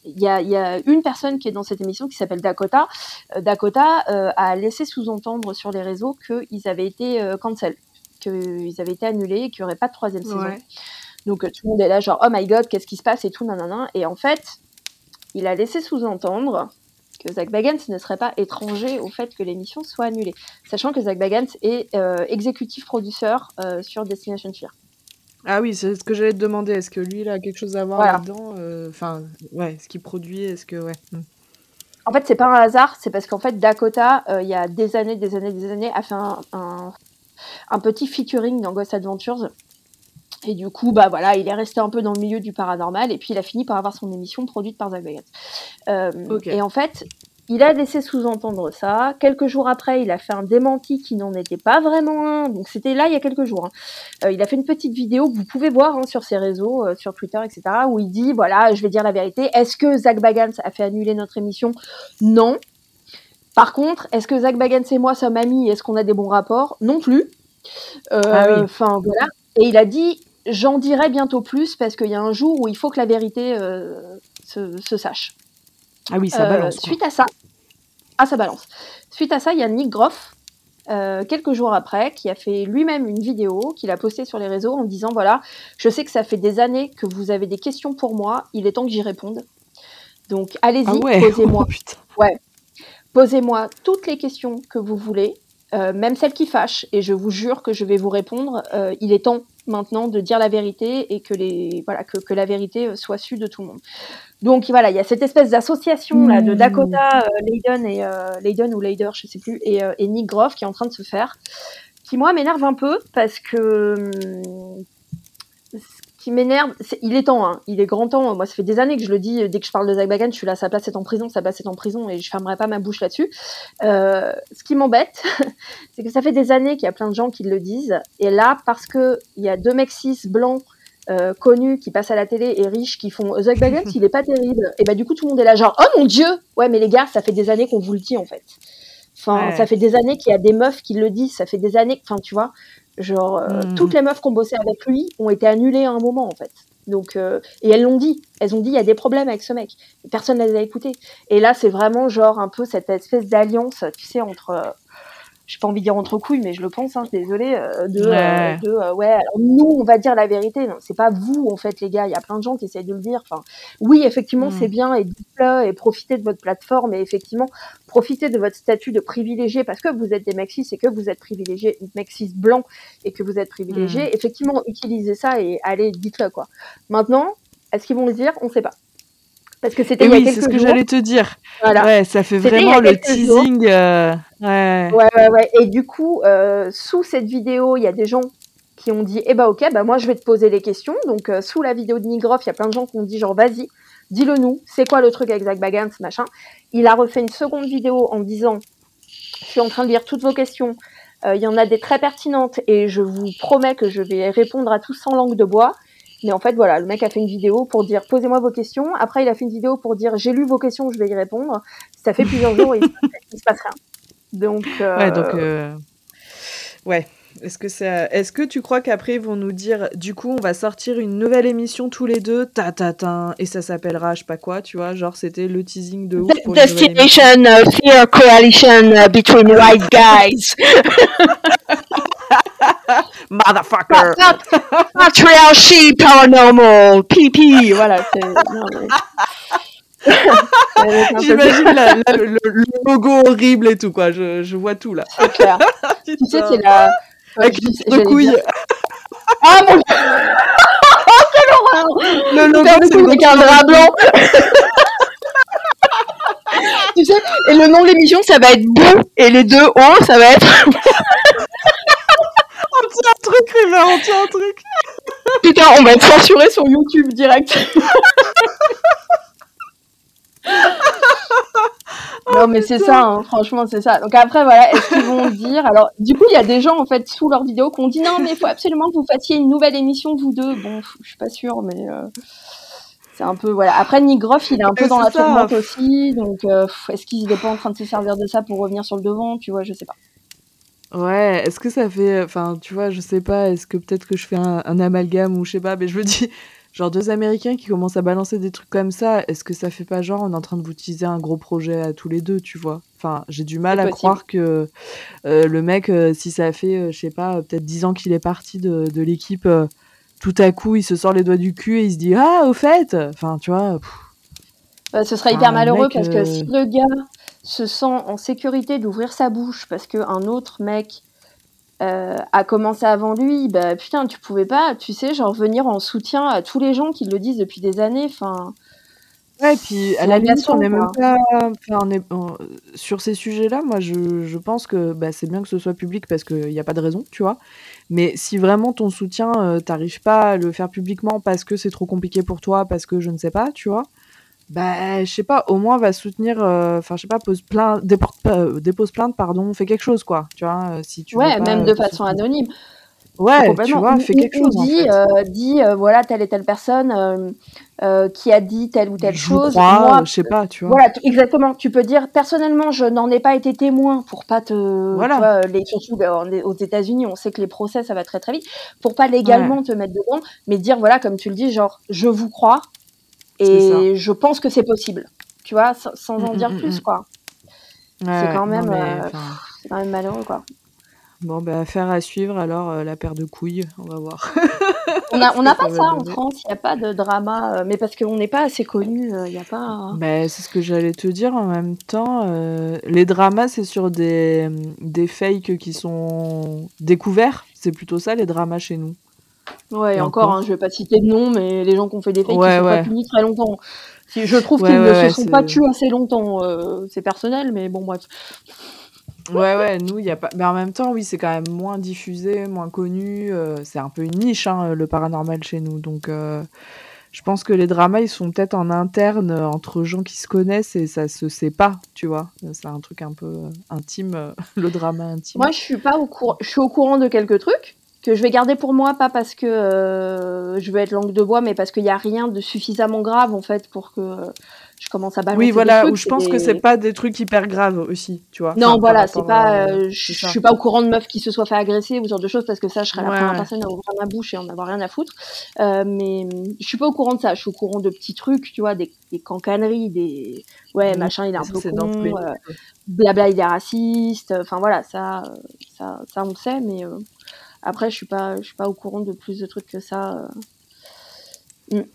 il y a, il y a une personne qui est dans cette émission qui s'appelle Dakota. Dakota a laissé sous-entendre sur les réseaux qu'ils avaient été cancel, qu'ils avaient été annulés et qu'il n'y aurait pas de troisième saison. Donc tout le monde est là genre oh my god qu'est-ce qui se passe et tout nanana et en fait il a laissé sous-entendre que Zach Bagans ne serait pas étranger au fait que l'émission soit annulée, sachant que Zach Bagans est euh, exécutif producteur euh, sur Destination Fear. Ah oui, c'est ce que j'allais te demander. Est-ce que lui, il a quelque chose à voir Voilà. là-dedans euh, Enfin, ouais, ce qu'il produit, est-ce que. Ouais. Hmm. En fait, c'est pas un hasard, c'est parce qu'en fait Dakota, euh, il y a des années, des années, des années, a fait un, un, un petit featuring dans Ghost Adventures. Et du coup, bah voilà, il est resté un peu dans le milieu du paranormal et puis il a fini par avoir son émission produite par Zach Bagans. Euh, Ok. Et en fait, il a laissé sous-entendre ça. Quelques jours après, il a fait un démenti qui n'en était pas vraiment un. Donc c'était là il y a quelques jours. hein. Euh, il a fait une petite vidéo que vous pouvez voir hein, sur ses réseaux, euh, sur Twitter, etc. Où il dit voilà, je vais dire la vérité. Est-ce que Zach Bagans a fait annuler notre émission? Non. Par contre, est-ce que Zach Bagans et moi sommes amis? Est-ce qu'on a des bons rapports? Non plus. Euh, Ah oui. Enfin voilà. Et il a dit j'en dirai bientôt plus parce qu'il y a un jour où il faut que la vérité se, se, sache. Ah oui, ça balance. Suite à ça, ah ça balance. Suite à ça, il y a Nick Groff euh, quelques jours après, qui a fait lui-même une vidéo qu'il a postée sur les réseaux en disant voilà, je sais que ça fait des années que vous avez des questions pour moi, il est temps que j'y réponde. Donc allez-y, ah *laughs* posez-moi. Oh, ouais. Posez-moi toutes les questions que vous voulez, euh, même celles qui fâchent, et je vous jure que je vais vous répondre. Euh, il est temps maintenant de dire la vérité et que les voilà que, que la vérité soit su de tout le monde. Donc voilà, il y a cette espèce d'association là de hmm. Dakota, euh, Leiden et euh, ou Leider, je sais plus, et, euh, et, Nick Groff qui est en train de se faire, qui moi m'énerve un peu parce que hum, ce qui m'énerve, il est temps, hein, il est grand temps. Moi, ça fait des années que je le dis. Dès que je parle de Zach Bagan, je suis là, sa place est en prison, sa place est en prison, et je fermerai pas ma bouche là-dessus. Euh, ce qui m'embête, *laughs* c'est que ça fait des années qu'il y a plein de gens qui le disent, et là, parce que il y a deux mecs cis blancs euh, connus qui passent à la télé et riches qui font Zach Baggins, il est pas terrible. Et bah du coup tout le monde est là genre oh mon dieu, ouais mais les gars ça fait des années qu'on vous le dit en fait. Enfin ça fait des années qu'il y a des meufs qui le disent, ça fait des années, enfin tu vois, genre euh, hmm. toutes les meufs qui ont bossé avec lui ont été annulées à un moment en fait. Donc euh, et elles l'ont dit, elles ont dit il y a des problèmes avec ce mec. Personne ne les a écoutées. Et là c'est vraiment genre un peu cette espèce d'alliance, tu sais entre j'ai pas envie de dire entre couilles, mais je le pense, hein, désolé, euh, de, ouais, euh, de euh, ouais alors nous, on va dire la vérité. Non, c'est pas vous, en fait, les gars. Il y a plein de gens qui essayent de le dire. Enfin, oui, effectivement, mm. c'est bien et dites-le et profitez de votre plateforme et effectivement, profitez de votre statut de privilégié parce que vous êtes des maxis et que vous êtes privilégié, maxis blanc et que vous êtes privilégié. Mm. Effectivement, utilisez ça et allez, dites-le, quoi. Maintenant, est-ce qu'ils vont le dire? On sait pas. Parce que c'était oui, c'est ce que j'allais te dire. Voilà. Ouais, ça fait vraiment le teasing. Euh, ouais. ouais. ouais, ouais, Et du coup, euh, sous cette vidéo, il y a des gens qui ont dit, eh ben ok, bah moi je vais te poser les questions. Donc euh, sous la vidéo de Nigroff, il y a plein de gens qui ont dit genre vas-y, dis-le nous, c'est quoi le truc avec Zach Bagans, machin? Il a refait une seconde vidéo en disant, je suis en train de lire toutes vos questions. Il y en a des très pertinentes et je vous promets que je vais répondre à tous sans langue de bois. Mais en fait, voilà, le mec a fait une vidéo pour dire posez-moi vos questions. Après, il a fait une vidéo pour dire j'ai lu vos questions, je vais y répondre. Ça fait plusieurs jours et *laughs* il, se passe rien. Donc. Euh... Ouais, donc. Euh... Ouais. Est-ce que, ça... Est-ce que tu crois qu'après ils vont nous dire du coup on va sortir une nouvelle émission tous les deux ta ta ta et ça s'appellera je sais pas quoi tu vois genre c'était le teasing de ouf pour Destination uh, Fear Coalition uh, between white guys *laughs* *laughs* Motherfucker! Patriarchy paranormal! PP! Voilà, c'est. *laughs* J'imagine le, logo horrible et tout, quoi. Je, je vois tout, là. *laughs* C'est clair. tu sais, c'est la. Avec les couilles. Ah mon Quelle horreur Le logo, c'est avec un drap blanc Tu sais, et le nom de l'émission, ça va être Bou, et les deux O, ça va être on tient un truc, River, on tient un truc. Putain, on va être censuré sur YouTube direct. non mais c'est ça, hein, franchement c'est ça. Donc après voilà, est-ce qu'ils vont dire? Alors du coup il y a des gens en fait sous leur vidéo qui ont dit non mais il faut absolument que vous fassiez une nouvelle émission vous deux. Bon, je suis pas sûre mais euh, c'est un peu voilà. Après Nick Groff il est un peu dans la tourmente aussi, donc euh, est-ce qu'il n'est pas en train de se servir de ça pour revenir sur le devant? Tu vois, je sais pas. Ouais, est-ce que ça fait. Enfin, tu vois, je sais pas, est-ce que peut-être que je fais un, amalgame ou je sais pas, mais je me dis, *laughs* genre deux Américains qui commencent à balancer des trucs comme ça, est-ce que ça fait pas genre on est en train de vous utiliser un gros projet à tous les deux, tu vois? Enfin, j'ai du mal à croire que euh, le mec, euh, si ça fait, euh, je sais pas, peut-être dix ans qu'il est parti de, de l'équipe, tout à coup il se sort les doigts du cul et il se dit Ah, au fait Enfin, tu vois. ce serait hyper malheureux parce que si le gars se sent en sécurité d'ouvrir sa bouche parce qu'un autre mec euh, a commencé avant lui, bah putain, tu pouvais pas, tu sais, genre venir en soutien à tous les gens qui le disent depuis des années. Enfin. Ouais, et puis à la limite, on est même pas. est, sur ces sujets-là, moi, je, je, pense que bah, c'est bien que ce soit public parce qu'il n'y a pas de raison, tu vois. Mais si vraiment ton soutien, euh, t'arrives pas à le faire publiquement parce que c'est trop compliqué pour toi, parce que je ne sais pas, tu vois, bah, je sais pas, au moins va soutenir, euh, enfin, je sais pas, pose plainte, déporte, euh, dépose plainte, pardon, fait quelque chose, quoi, tu vois, euh, si tu Ouais, même de façon anonyme. Ouais, tu vois, fais quelque chose en fait. dit euh, voilà, telle et telle personne qui a dit telle ou telle Je chose. crois, Moi, je sais pas, tu vois. voilà, exactement. Tu peux dire personnellement, je n'en ai pas été témoin pour pas te, Voilà. vois, les, surtout ben, aux États-Unis, on sait que les procès ça va très très vite, pour pas légalement te mettre dedans, mais dire voilà, comme tu le dis, genre je vous crois et je pense que c'est possible, tu vois, sans, sans en Mm, dire mm, plus mm. quoi. Ouais, c'est quand même, mais, euh, quand même malheureux quoi. Bon, bah, affaire à suivre alors, euh, la paire de couilles, on va voir. *laughs* On n'a ça *laughs* pas ça en. France, il n'y a pas de drama, euh, mais parce qu'on n'est pas assez connu, il n'y a pas. Bah, c'est ce que j'allais te dire en même temps. les dramas, c'est sur des, des fakes qui sont découverts. C'est plutôt ça, les dramas chez nous. Ouais, Et encore, encore. hein, je vais pas citer de nom, mais les gens qui ont fait des fakes, Ouais, ils sont ouais. pas punis très longtemps. Je trouve qu'ils ne se sont pas tués assez longtemps. euh, c'est personnel, mais bon, bref. Ouais, ouais, nous, il y a pas. Mais en même temps, oui, c'est quand même moins diffusé, moins connu. euh, c'est un peu une niche, hein, le paranormal chez nous. Donc, euh, je pense que les dramas, ils sont peut-être en interne entre gens qui se connaissent et ça se sait pas, tu vois. C'est un truc un peu intime, *laughs* le drama intime. Moi, je suis pas au courant. Je suis au courant de quelques trucs que je vais garder pour moi, pas parce que euh, je veux être langue de bois, mais parce qu'il n'y a rien de suffisamment grave en fait pour que euh, je commence à balancer oui, des voilà, trucs. où je pense des- que c'est pas des trucs hyper graves aussi, tu vois. Non, Enfin, voilà, c'est pas. euh, je suis pas au courant de meufs qui se soient fait agresser ou ce genre de choses parce que ça, je serais la première ouais. personne à ouvrir ma bouche et en avoir rien à foutre. Mais je suis pas au courant de ça. Je suis au courant de petits trucs, tu vois, des, des cancaneries, des ouais, Oui, machin, il est un peu con, trucs. blabla, il est raciste. Enfin voilà, ça, ça, ça on le sait, mais après, je suis pas, je suis pas au courant de plus de trucs que ça. euh. Hum.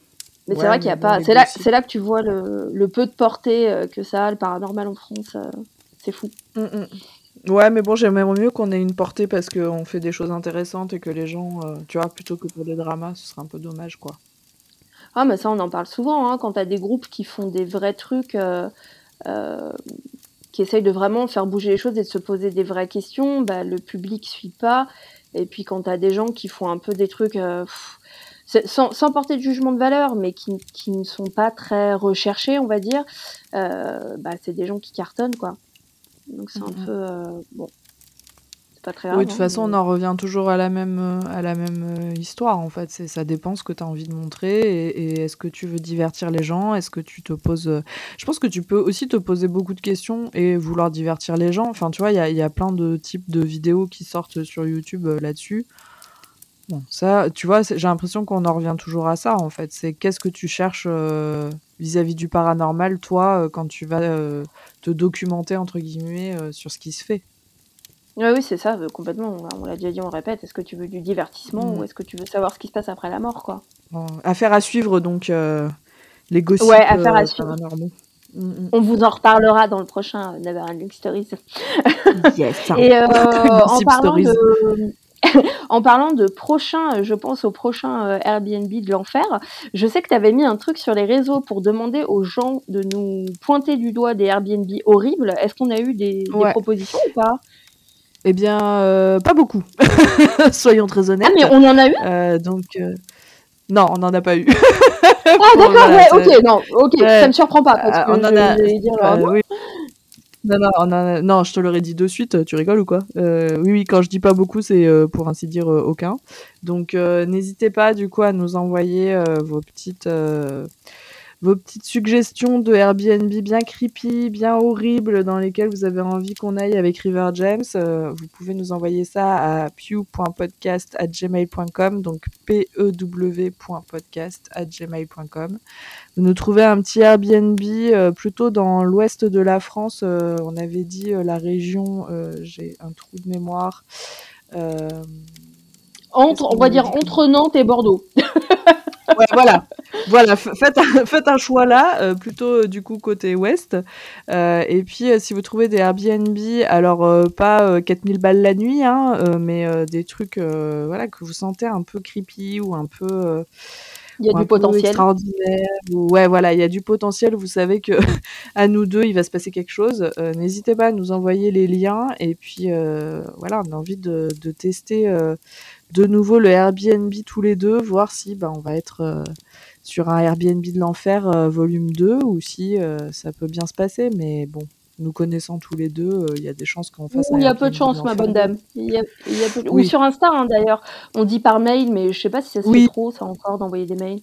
Mais c'est vrai qu'il y a bon, pas. C'est là, gossips. c'est là que tu vois le, le peu de portée euh, que ça a le paranormal en France. euh, c'est fou. Mm, mm. Ouais, mais bon, j'aimerais mieux qu'on ait une portée parce qu'on fait des choses intéressantes et que les gens, euh, tu vois, plutôt que pour des dramas, ce serait un peu dommage, quoi. Ah, mais ça, on en parle souvent, hein, quand t'as des groupes qui font des vrais trucs, euh, euh, qui essayent de vraiment faire bouger les choses et de se poser des vraies questions, bah, le public suit pas. Et puis quand t'as des gens qui font un peu des trucs, euh, pff, sans, sans porter de jugement de valeur, mais qui, qui ne sont pas très recherchés, on va dire, euh, bah, c'est des gens qui cartonnent, quoi. Donc c'est un peu... euh, bon, c'est pas très grave. Oui, de toute hein, façon, mais- on en revient toujours à la même, euh, à la même euh, histoire, en fait. C'est, ça dépend ce que tu as envie de montrer et, et est-ce que tu veux divertir les gens? Est-ce que tu te poses... euh, Je pense que tu peux aussi te poser beaucoup de questions et vouloir divertir les gens. Enfin, tu vois, il y a, il y a plein de types de vidéos qui sortent sur YouTube là-dessus. Bon, ça, tu vois, j'ai l'impression qu'on en revient toujours à ça, en fait. C'est qu'est-ce que tu cherches euh, vis-à-vis du paranormal, toi, euh, quand tu vas euh, te documenter, entre guillemets, sur ce qui se fait. Ouais, oui, c'est ça, euh, complètement. On l'a déjà dit, on le répète. Est-ce que tu veux du divertissement Mhm. ou est-ce que tu veux savoir ce qui se passe après la mort, quoi? Bon, affaire à suivre, donc, euh, les gossips Ouais, affaire à euh, suivre. paranormaux. Mm, On vous en reparlera dans le prochain euh, Never Ending Stories. mm. *laughs* Yes. Et euh, *laughs* en, Gossip parlant Stories. de... *laughs* en parlant de prochain, euh, je pense au prochain euh, Airbnb de l'enfer, je sais que tu avais mis un truc sur les réseaux pour demander aux gens de nous pointer du doigt des Airbnb horribles. Est-ce qu'on a eu des, des Ouais. propositions ou pas? Eh bien, euh, pas beaucoup. *laughs* Soyons très honnêtes. Ah, mais on en a eu Euh, donc, euh, non, on n'en a pas eu. Ah, *laughs* d'accord, ouais, ok, non, ok, ça me surprend pas parce que on en je- a- j'allais dire, ah, oui. Non, non, on en a- non, je te l'aurais dit de suite, tu rigoles ou quoi? Oui, oui, quand je dis pas beaucoup, c'est pour ainsi dire aucun. Donc, n'hésitez pas du coup à nous envoyer vos petites vos petites suggestions de Airbnb bien creepy, bien horribles, dans lesquelles vous avez envie qu'on aille avec River James. Euh, vous pouvez nous envoyer ça à pew.podcast@gmail.com, donc p e w.podcast@gmail.com. Vous nous trouvez un petit Airbnb euh, plutôt dans l'ouest de la France. euh, on avait dit la région, j'ai un trou de mémoire. Entre, on va dire entre Nantes et Bordeaux. *laughs* ouais, voilà, voilà. Faites un, faites un choix là, euh, plutôt euh, du coup côté ouest. Euh, et puis si vous trouvez des Airbnb, alors pas euh, 4000 balles la nuit, hein, mais des trucs, voilà, que vous sentez un peu creepy ou un peu. Il y a du potentiel. extraordinaire. ou- Ouais, voilà, il y a du potentiel. Vous savez que *laughs* à nous deux, il va se passer quelque chose. N'hésitez pas à nous envoyer les liens. Et puis voilà, on a envie de, de tester de nouveau le Airbnb tous les deux, voir si bah, on va être euh, sur un Airbnb de l'enfer euh, volume 2 ou si euh, ça peut bien se passer. Mais bon, nous connaissant tous les deux, il y a des chances qu'on fasse. Il y a peu de chance, ma bonne dame. Y a, Ou sur Insta, hein, d'ailleurs. On dit par mail, mais je sais pas si ça se fait trop, ça encore, d'envoyer des mails.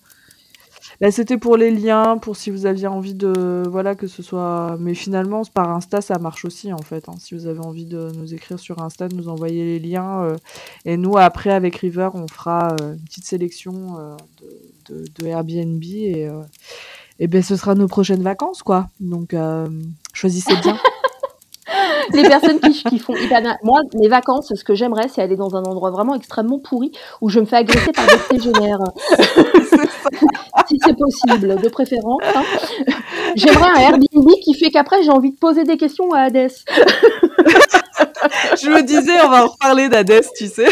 Là, c'était pour les liens, pour si vous aviez envie de. Voilà, que ce soit. Mais finalement, par Insta, ça marche aussi, en fait. Hein. Si vous avez envie de nous écrire sur Insta, de nous envoyer les liens. Euh, et nous, après, avec River, on fera euh, une petite sélection euh, de, de, Airbnb. Et, et ben, ce sera nos prochaines vacances, quoi. Donc, choisissez bien. *laughs* *laughs* les personnes qui, qui, font hyper bien. Moi, mes vacances, ce que j'aimerais, c'est aller dans un endroit vraiment extrêmement pourri où je me fais agresser par des stégénaires. *laughs* si c'est possible, de préférence. Hein. J'aimerais un Airbnb qui fait qu'après, j'ai envie de poser des questions à Hades. *laughs* je me disais, on va en reparler d'Hades, tu sais.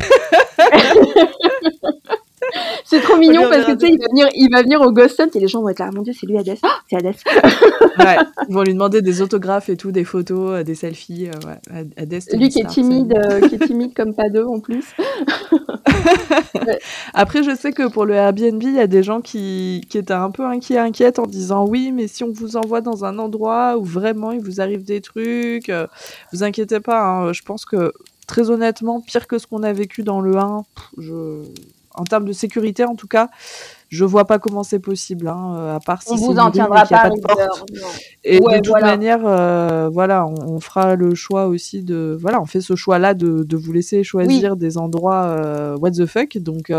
C'est trop mignon parce que tu sais, il va venir, il va venir au Ghost Hunt et les gens vont être là, mon dieu, c'est lui Hades. Ah, c'est Hades. ouais, ils vont lui demander des autographes et tout, des photos, euh, des selfies. Euh, ouais. Hades, lui qui est timide, euh, qui est timide comme pas deux en plus. *laughs* Après, je sais que pour le Airbnb, il y a des gens qui, qui étaient un peu inquiets, inquiètes en disant oui, mais si on vous envoie dans un endroit où vraiment il vous arrive des trucs, vous inquiétez pas. Hein, je pense que très honnêtement, pire que ce qu'on a vécu dans le 1, je en termes de sécurité, en tout cas, je vois pas comment c'est possible, hein, euh, à part si on vous en tiendra pas, de porte. Et de toute manière, euh, voilà, on, fera le choix aussi de, voilà, on fait ce choix-là de, de, vous laisser choisir des endroits euh, what the fuck, donc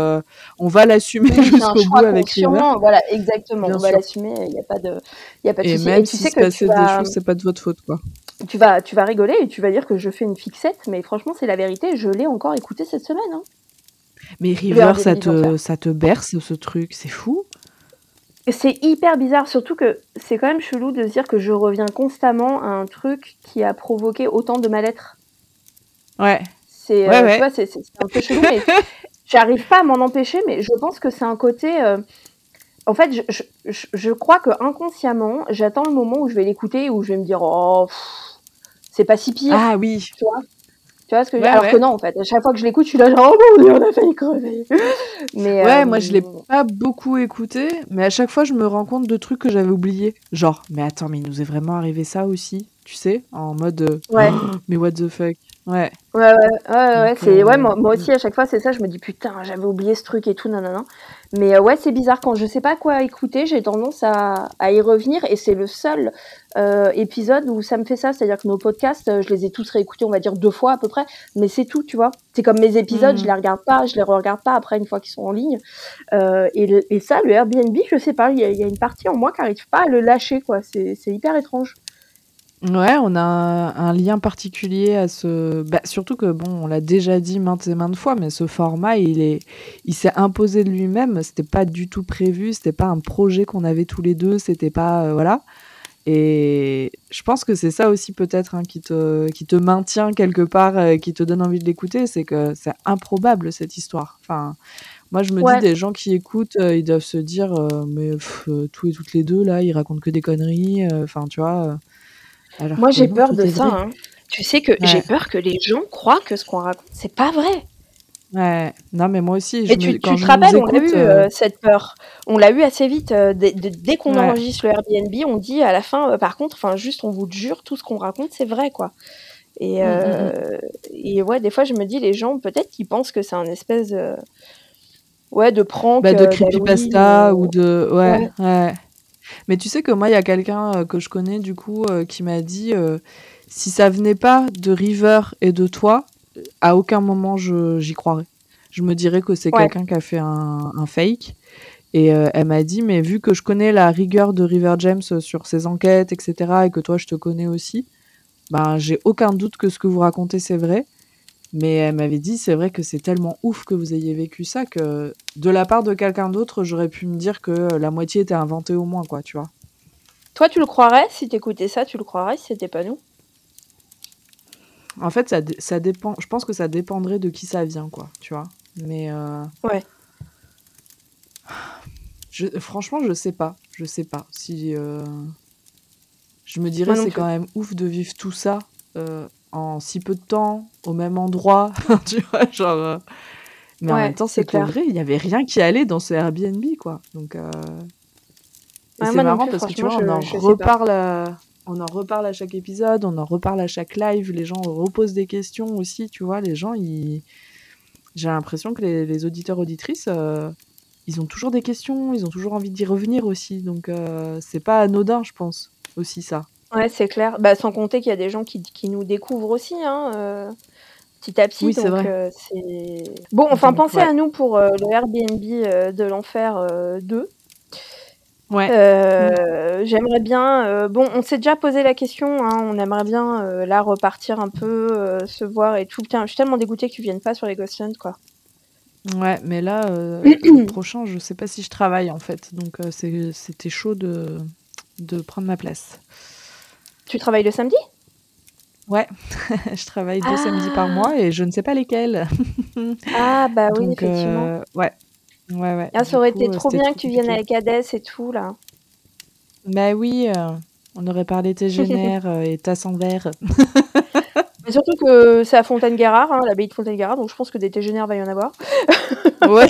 on va l'assumer *laughs* jusqu'au bout avec River. Voilà, exactement, on va l'assumer, il n'y a pas de, il a pas de Et même si se passait des choses, c'est pas de votre faute, quoi. Tu vas, tu vas rigoler et tu vas dire que je fais une fixette, mais franchement, c'est la vérité, je l'ai encore écouté cette semaine. Hein. Mais River, ça te, ça te berce ce truc, c'est fou. C'est hyper bizarre, surtout que c'est quand même chelou de se dire que je reviens constamment à un truc qui a provoqué autant de mal-être. Ouais. C'est euh, un peu chelou, mais *laughs* j'arrive pas à m'en empêcher, mais je pense que c'est un côté. Euh, en fait, je, je, je, crois que inconsciemment, j'attends le moment où je vais l'écouter, où je vais me dire Oh, c'est pas si pire. Ah oui. Tu vois? Tu vois ce que je veux dire? Alors que non, en fait, à chaque fois que je l'écoute, je suis là genre, oh mon on a failli crever. *laughs* Mais, ouais, moi je l'ai euh, pas beaucoup écouté, mais à chaque fois je me rends compte de trucs que j'avais oubliés. Genre, mais attends, mais il nous est vraiment arrivé ça aussi, tu sais, en mode, euh, ouais. *gasps* mais what the fuck? Ouais. Ouais, ouais, ouais, ouais, c'est, ouais moi, moi, aussi, à chaque fois, c'est ça, je me dis, putain, j'avais oublié ce truc et tout, non, non, non. Mais euh, ouais, c'est bizarre, quand je sais pas quoi écouter, j'ai tendance à, à, y revenir, et c'est le seul euh, épisode où ça me fait ça, c'est-à-dire que nos podcasts, euh, je les ai tous réécoutés, on va dire deux fois à peu près, mais c'est tout, tu vois. C'est comme mes épisodes, mmh. je les regarde pas, je les regarde pas après une fois qu'ils sont en ligne. Et, et, ça, le Airbnb, je sais pas, il y, y, a une partie en moi qui arrive pas à le lâcher, quoi. C'est hyper étrange. Ouais, on a un, lien particulier à ce. Bah, surtout que bon, on l'a déjà dit maintes et maintes fois, mais ce format, il est, il s'est imposé de lui-même. C'était pas du tout prévu. C'était pas un projet qu'on avait tous les deux. C'était pas euh, voilà. Et je pense que c'est ça aussi peut-être hein, qui te, qui te maintient quelque part, euh, qui te donne envie de l'écouter, c'est que c'est improbable cette histoire. Enfin, moi je me dis des gens qui écoutent, euh, ils doivent se dire mais tous et toutes les deux là, ils racontent que des conneries. Enfin, tu vois. Moi, j'ai peur de ça. Hein. Tu sais que j'ai peur que les gens croient que ce qu'on raconte, c'est pas vrai. Ouais, non, mais moi aussi. Je Et tu, te rappelles, on l'a eu euh, euh, cette peur. On l'a eu assez vite. Euh, dès qu'on enregistre le Airbnb, on dit à la fin, par contre, enfin, juste, on vous jure, tout ce qu'on raconte, c'est vrai, quoi. Et, mmh, mmh, mmh. et ouais, des fois, je me dis, les gens, peut-être qu'ils pensent que c'est un espèce ouais, de prank. Bah, de creepypasta ou de. ouais. ouais. Mais tu sais que moi, il y a quelqu'un euh, que je connais, du coup, euh, qui m'a dit euh, si ça venait pas de River et de toi, à aucun moment j'y croirais. Je me dirais que c'est quelqu'un qui a fait un, fake. Et elle m'a dit, mais vu que je connais la rigueur de River James sur ses enquêtes, etc., et que toi, je te connais aussi, ben, j'ai aucun doute que ce que vous racontez, c'est vrai. Mais elle m'avait dit, c'est vrai que c'est tellement ouf que vous ayez vécu ça que de la part de quelqu'un d'autre, j'aurais pu me dire que la moitié était inventée au moins, quoi, tu vois. Toi, tu le croirais? Si t'écoutais ça, tu le croirais? Si c'était pas nous? En fait, ça, ça, dépend. Je pense que ça dépendrait de qui ça vient, quoi, tu vois. Mais. Euh... Ouais. Je, franchement, je sais pas. Je sais pas. Si. Euh... Je me dirais, c'est quand même ouf de vivre tout ça. Euh, en si peu de temps, au même endroit, *laughs* tu vois, genre. Euh, mais en même temps, c'est vrai, il n'y avait rien qui allait dans ce Airbnb, quoi. Donc, euh, c'est marrant parce que tu vois, on en reparle. on en reparle à chaque épisode, on en reparle à chaque live, les gens reposent des questions aussi, tu vois, les gens, ils... j'ai l'impression que les, auditeurs, auditrices, euh, ils ont toujours des questions, ils ont toujours envie d'y revenir aussi, donc euh, c'est pas anodin, je pense, aussi ça. Ouais, c'est clair. Bah, sans compter qu'il y a des gens qui, qui nous découvrent aussi, hein, euh, petit à petit. Oui, c'est vrai. Bon, enfin, pensez à nous pour le Airbnb de l'enfer 2. Ouais. Euh, j'aimerais bien. Euh, bon, on s'est déjà posé la question. Hein, on aimerait bien euh, là repartir un peu, se voir et tout. Putain, je suis tellement dégoûtée que tu viennes pas sur les Ghostlands, quoi. Ouais, mais là, *clears throat* le prochain, je sais pas si je travaille en fait. Donc c'était chaud de, de prendre ma place. Tu travailles le samedi? Ouais, *laughs* je travaille deux samedis par mois ah! et je ne sais pas lesquels. *laughs* ah bah oui, effectivement. ouais, Ouais, ouais. Ah, ça aurait été trop bien que tu viennes avec Hades et tout, là. Bah oui, euh, on aurait parlé tégénère *laughs* euh, et tasse en verre. Mais surtout que c'est à Fontaine-Guérard, hein, l'abbaye de Fontaine-Guérard, donc je pense que des tégénères va y en avoir. ouais.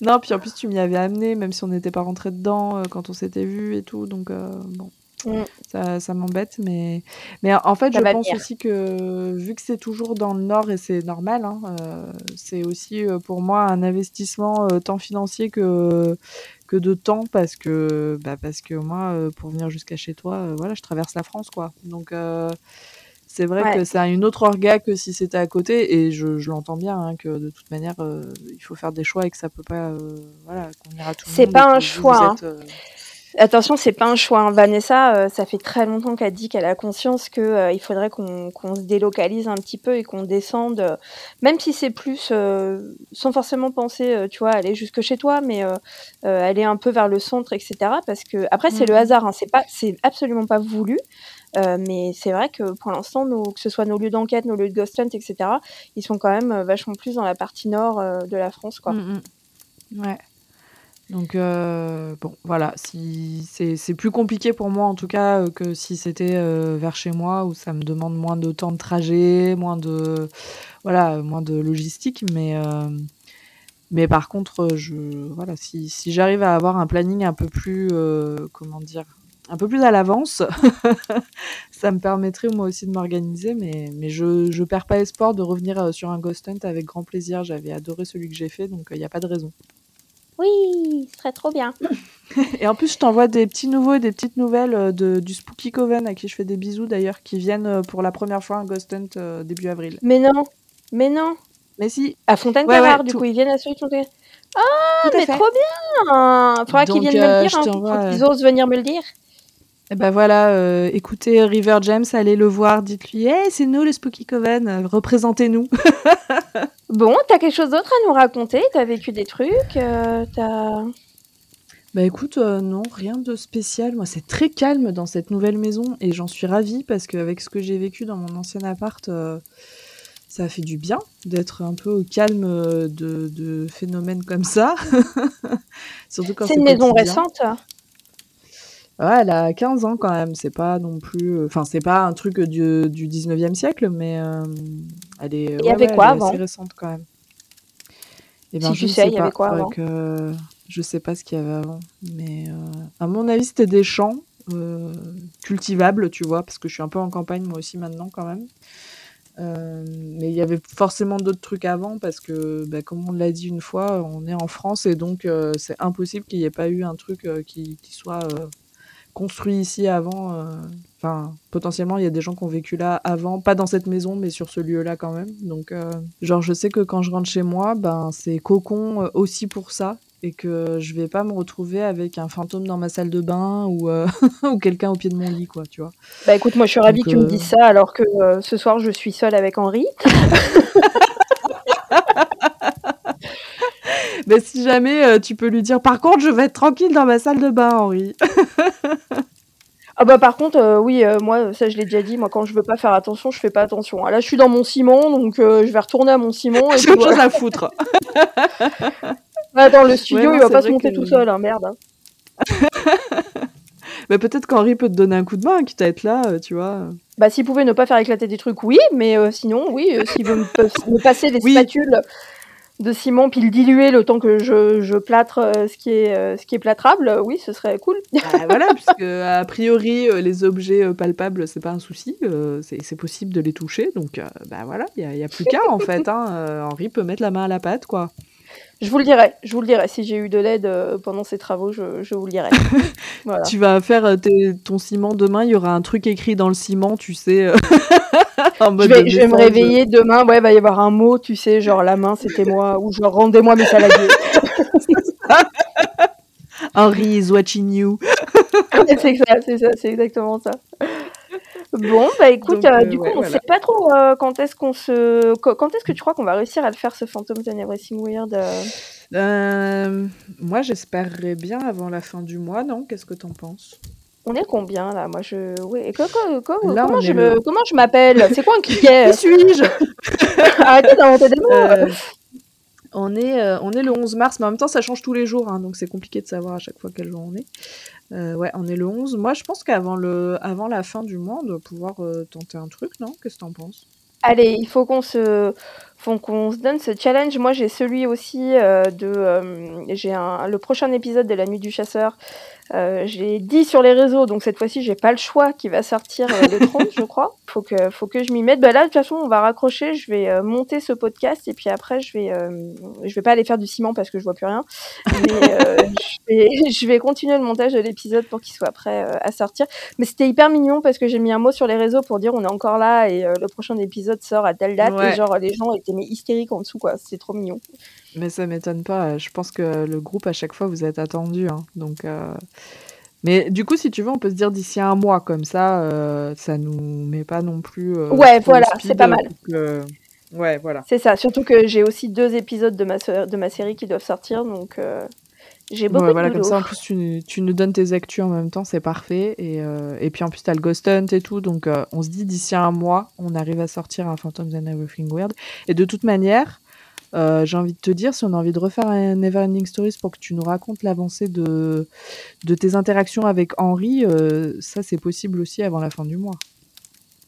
non, puis en plus tu m'y avais amené, même si on n'était pas rentré dedans euh, quand on s'était vu et tout, donc bon. Mm. Ça, ça m'embête, mais, mais en fait, je pense aussi que vu que c'est toujours dans le nord et c'est normal, hein, euh, c'est aussi euh, pour moi un investissement euh, tant financier que, que de temps parce que, bah, parce que moi, pour venir jusqu'à chez toi, voilà, je traverse la France, quoi. Donc, c'est vrai que c'est une autre orga que si c'était à côté et je, je l'entends bien hein, que de toute manière, il faut faire des choix et que ça peut pas, voilà, qu'on ira tout C'est pas un choix. Hein. Attention, c'est pas un choix. Hein. Vanessa, euh, ça fait très longtemps qu'elle dit qu'elle a conscience qu'il euh, faudrait qu'on se délocalise un petit peu et qu'on descende, euh, même si c'est plus, sans forcément penser, tu vois, aller jusque chez toi, mais aller un peu vers le centre, etc. Parce que après, c'est le mmh. hasard. Hein. C'est pas, c'est absolument pas voulu. mais c'est vrai que pour l'instant, que ce soit nos lieux d'enquête, nos lieux de ghost hunt, etc., ils sont quand même vachement plus dans la partie nord de la France, quoi. Mmh, mmh. Ouais. Donc euh, bon, voilà, si c'est plus compliqué pour moi en tout cas euh, que si c'était euh, vers chez moi où ça me demande moins de temps de trajet, moins de voilà, moins de logistique, mais mais par contre, je voilà, si, si j'arrive à avoir un planning un peu plus comment dire, un peu plus à l'avance, *laughs* ça me permettrait moi aussi de m'organiser, mais je je perds pas espoir de revenir sur un Ghost Hunt avec grand plaisir. J'avais adoré celui que j'ai fait, donc il n'y a pas de raison. Oui, ce serait trop bien. Et en plus, je t'envoie des petits nouveaux et des petites nouvelles euh, de, du Spooky Coven, à qui je fais des bisous d'ailleurs, qui viennent euh, pour la première fois à Ghost Hunt euh, début avril. Mais non, mais non. Mais si. À fontaine ouais, du coup, ils viennent à celui de Ah, mais trop bien Faudra qu'ils viennent me le dire, hein, qu'ils osent venir me le dire. Et eh ben voilà, euh, écoutez River James, allez le voir, dites-lui Hey, c'est nous le Spooky Coven, euh, représentez-nous. *laughs* bon, t'as quelque chose d'autre à nous raconter? T'as vécu des trucs euh, T'as. Bah écoute, non, rien de spécial. Moi, c'est très calme dans cette nouvelle maison et j'en suis ravie parce qu'avec ce que j'ai vécu dans mon ancien appart, ça a fait du bien d'être un peu au calme de, de phénomènes comme ça. *laughs* Surtout quand c'est une maison récente Ouais, elle a 15 ans quand même. C'est pas non plus. Euh, enfin, c'est pas un truc du, du 19e siècle, mais euh, elle est. Il y avait quoi avant? récente quand même. Et eh ben, si tu sais, il y avait quoi avant? que... Je sais pas ce qu'il y avait avant. Mais euh, à mon avis, c'était des champs cultivables, tu vois, parce que je suis un peu en campagne moi aussi maintenant quand même. mais il y avait forcément d'autres trucs avant parce que, bah, comme on l'a dit une fois, on est en France et donc c'est impossible qu'il n'y ait pas eu un truc qui, qui, soit construit ici avant. Euh, enfin, potentiellement, il y a des gens qui ont vécu là avant, pas dans cette maison, mais sur ce lieu-là quand même. Donc, euh, genre, je sais que quand je rentre chez moi, ben, c'est cocon euh, aussi pour ça. Et que je vais pas me retrouver avec un fantôme dans ma salle de bain ou, *laughs* ou quelqu'un au pied de mon lit, quoi, tu vois. Bah écoute, moi je suis ravie que tu me dises ça alors que ce soir je suis seule avec Henri. *laughs* Mais si jamais euh, tu peux lui dire, par contre, je vais être tranquille dans ma salle de bain, Henri. *laughs* ah bah par contre, euh, oui, euh, moi, ça je l'ai déjà dit, moi quand je veux pas faire attention, je fais pas attention. Ah, là, je suis dans mon ciment, donc je vais retourner à mon ciment. *laughs* J'ai autre chose à foutre. *laughs* Attends, le studio, il va pas se monter tout seul, hein, merde. Hein. mais peut-être qu'Henri peut te donner un coup de main, quitte à être là, tu vois. Bah, s'il pouvait ne pas faire éclater des trucs, oui, mais sinon, oui, s'il veut me, passer des spatules de ciment puis le diluer le temps que je, je plâtre euh, ce qui est euh, ce qui est plâtrable, oui, ce serait cool. Bah, *laughs* voilà, puisque a priori euh, les objets palpables c'est pas un souci, c'est possible de les toucher, donc bah voilà, il y, a plus qu'à en fait. Hein, Henri peut mettre la main à la pâte quoi. Je vous le dirai, je vous le dirai. Si j'ai eu de l'aide pendant ces travaux, je, je vous le dirai. *laughs* Tu vas faire ton ciment demain, il y aura un truc écrit dans le ciment, tu sais. *laughs* je vais, me réveiller demain, ouais, va y avoir un mot, tu sais, genre la main, c'était moi, ou genre rendez-moi mes saladiers. *laughs* Henry is watching you. c'est ça, c'est ça, c'est exactement ça. Bon, bah écoute, euh, du coup, on ne sait pas trop euh, quand est-ce qu'on se. Quand est-ce que tu crois qu'on va réussir à le faire ce Phantom and Everything Weird euh? Moi, j'espérerais bien avant la fin du mois, non? Qu'est-ce que t'en penses? On est combien là? Moi je. Oui. comment, je me... comment je m'appelle? C'est quoi un cliquet *laughs* Qui suis-je? *laughs* Arrêtez d'inventer des mots euh, on, est, euh, on est le 11 mars, mais en même temps ça change tous les jours, hein, donc c'est compliqué de savoir à chaque fois quel jour on est. Euh, ouais, on est le 11. Moi je pense qu'avant le... avant la fin du mois, on doit pouvoir tenter un truc, non? Qu'est-ce que t'en penses? Allez, il faut qu'on se, faut qu'on se donne ce challenge. Moi, j'ai celui aussi de, j'ai un, le prochain épisode de la Nuit du Chasseur euh, j'ai dit sur les réseaux, donc cette fois-ci, j'ai pas le choix qui va sortir euh, le 30, *laughs* je crois. Faut que, faut que je m'y mette. Bah là, de toute façon, on va raccrocher. Je vais euh, monter ce podcast et puis après, je vais, je vais pas aller faire du ciment parce que je vois plus rien. Mais *laughs* je, vais, je vais continuer le montage de l'épisode pour qu'il soit prêt à sortir. Mais c'était hyper mignon parce que j'ai mis un mot sur les réseaux pour dire on est encore là et le prochain épisode sort à telle date. Et genre, les gens étaient mais hystériques en dessous, quoi. C'est trop mignon. Mais ça m'étonne pas. Je pense que le groupe, à chaque fois, vous êtes attendu. Hein. Donc, euh, Mais du coup, si tu veux, on peut se dire d'ici un mois, comme ça, euh, ça nous met pas non plus. Euh, ouais, voilà, c'est pas mal. Ouais, voilà. C'est ça. Surtout que j'ai aussi deux épisodes de ma, de ma série qui doivent sortir, donc j'ai beaucoup ouais, voilà, comme ça, en plus, tu, tu, nous donnes tes actus en même temps, c'est parfait. Et, et puis en plus, tu as le Ghost Hunt et tout, donc on se dit d'ici un mois, on arrive à sortir un Phantoms and Everything Weird. Et de toute manière. Euh, j'ai envie de te dire, si on a envie de refaire un Neverending Stories pour que tu nous racontes l'avancée de, de tes interactions avec Henri, euh, ça c'est possible aussi avant la fin du mois.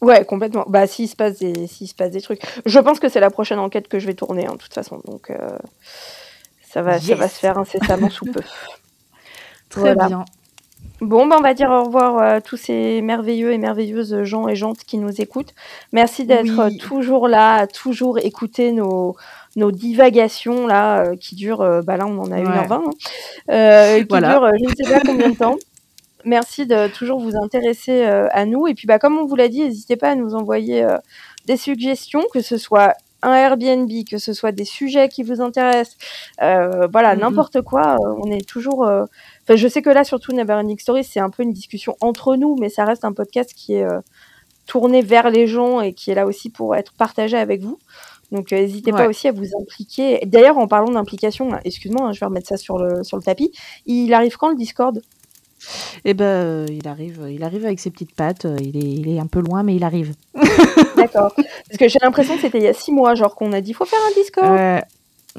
Ouais, complètement. Bah, s'il se passe des, s'il se passe des trucs. Je pense que c'est la prochaine enquête que je vais tourner, en hein, de toute façon. Donc, euh, ça va, ça va se faire incessamment sous peu. *laughs* Très bien. Bon, ben on va dire au revoir à tous ces merveilleux et merveilleuses gens et jantes qui nous écoutent. Merci d'être toujours là, toujours écouter nos, nos divagations là euh, qui durent, euh, bah là on en a une heure vingt, hein. euh, qui durent je ne sais pas *laughs* combien de temps. Merci de toujours vous intéresser à nous et puis bah comme on vous l'a dit, n'hésitez pas à nous envoyer des suggestions, que ce soit un Airbnb, que ce soit des sujets qui vous intéressent, voilà, mm-hmm. n'importe quoi, on est toujours. Enfin, je sais que là, surtout Neverending Story, c'est un peu une discussion entre nous, mais ça reste un podcast qui est tourné vers les gens et qui est là aussi pour être partagé avec vous. Donc euh, n'hésitez pas aussi à vous impliquer. D'ailleurs, en parlant d'implication, excuse-moi, hein, je vais remettre ça sur le, sur le tapis. Il arrive quand le Discord? Eh ben, euh, il arrive, il arrive avec ses petites pattes. Euh, il est, il est un peu loin, mais il arrive. *laughs* D'accord. Parce que j'ai l'impression que c'était il y a six mois, genre qu'on a dit faut faire un Discord. Ouais,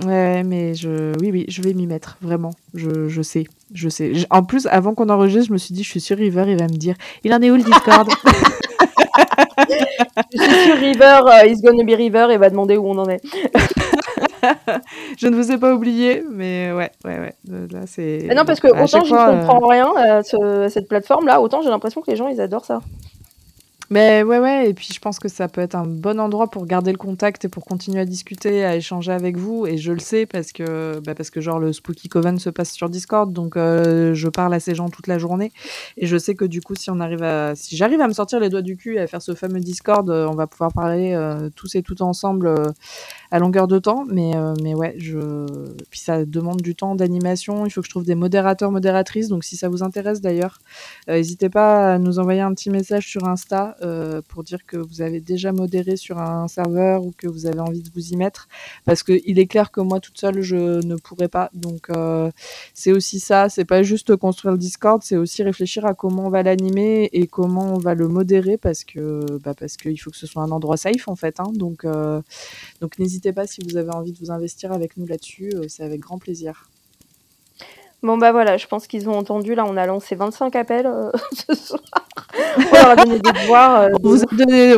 ouais mais je, oui, oui, je vais m'y mettre vraiment. Je, je sais, je sais. En plus, avant qu'on enregistre, je me suis dit, je suis sur River, il va me dire, il en est où le Discord? *laughs* je suis sur River, uh, It's Gonna Be River, et va demander où on en est. *laughs* je ne vous ai pas oublié, mais ouais, ouais, ouais. Là, c'est. non, parce que autant je ne comprends euh, rien à, cette plateforme-là, autant j'ai l'impression que les gens, ils adorent ça. Mais ouais, ouais, et puis je pense que ça peut être un bon endroit pour garder le contact et pour continuer à discuter, à échanger avec vous. Et je le sais parce que, bah parce que genre le Spooky Coven se passe sur Discord, donc euh, je parle à ces gens toute la journée. Et je sais que du coup, si on arrive à, si j'arrive à me sortir les doigts du cul et à faire ce fameux Discord, euh, on va pouvoir parler euh, tous et toutes ensemble longueur de temps. Mais, mais ouais, je, puis ça demande du temps d'animation. Il faut que je trouve des modérateurs, modératrices. Donc si ça vous intéresse d'ailleurs, n'hésitez pas à nous envoyer un petit message sur Insta. Euh, pour dire que vous avez déjà modéré sur un serveur ou que vous avez envie de vous y mettre. Parce qu'il est clair que moi toute seule, je ne pourrais pas. Donc euh, c'est aussi ça, c'est pas juste construire le Discord, c'est aussi réfléchir à comment on va l'animer et comment on va le modérer parce que bah parce qu'il faut que ce soit un endroit safe en fait. Hein. Donc, euh, donc n'hésitez pas si vous avez envie de vous investir avec nous là-dessus, c'est avec grand plaisir. Bon bah voilà, je pense qu'ils ont entendu. Là, on a lancé 25 appels euh, *laughs* ce soir. on leur a donné des devoirs. Euh, vous a donné.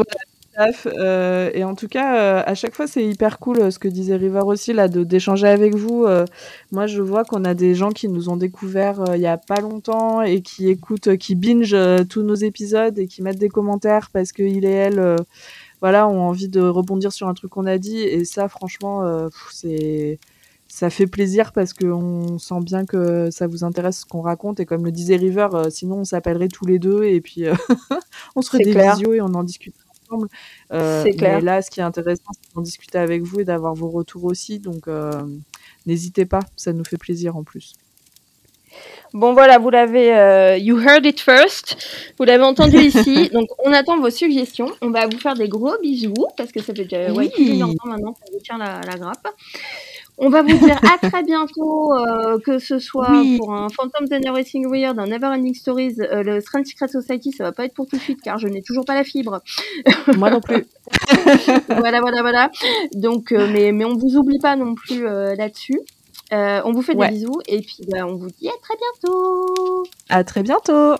Euh, et en tout cas, euh, à chaque fois, c'est hyper cool euh, ce que disait River aussi, là, de, d'échanger avec vous. moi, je vois qu'on a des gens qui nous ont découvert il y a pas longtemps et qui écoutent, qui binge tous nos épisodes et qui mettent des commentaires parce qu'il et elle, voilà, ont envie de rebondir sur un truc qu'on a dit. Et ça, franchement, c'est ça fait plaisir parce qu'on sent bien que ça vous intéresse ce qu'on raconte. Et comme le disait River, euh, sinon on s'appellerait tous les deux et puis euh, *laughs* on se ferait des visios et on en discuterait ensemble. Euh, c'est clair. Mais là, ce qui est intéressant, c'est d'en discuter avec vous et d'avoir vos retours aussi. Donc n'hésitez pas, ça nous fait plaisir en plus. Bon voilà, vous l'avez, you heard it first, vous l'avez entendu *laughs* ici. Donc on attend vos suggestions. On va vous faire des gros bisous parce que ça fait déjà ouais, maintenant, ça vous tient la, la grappe. On va vous dire à très bientôt, euh, que ce soit pour un Phantom and Everything Weird, un Neverending Stories, euh, le Strange Secret Society, ça va pas être pour tout de suite car je n'ai toujours pas la fibre. *laughs* Moi non plus. voilà, voilà, voilà. Donc, euh, mais, mais on vous oublie pas non plus là-dessus. On vous fait des bisous et puis bah, on vous dit à très bientôt. À très bientôt.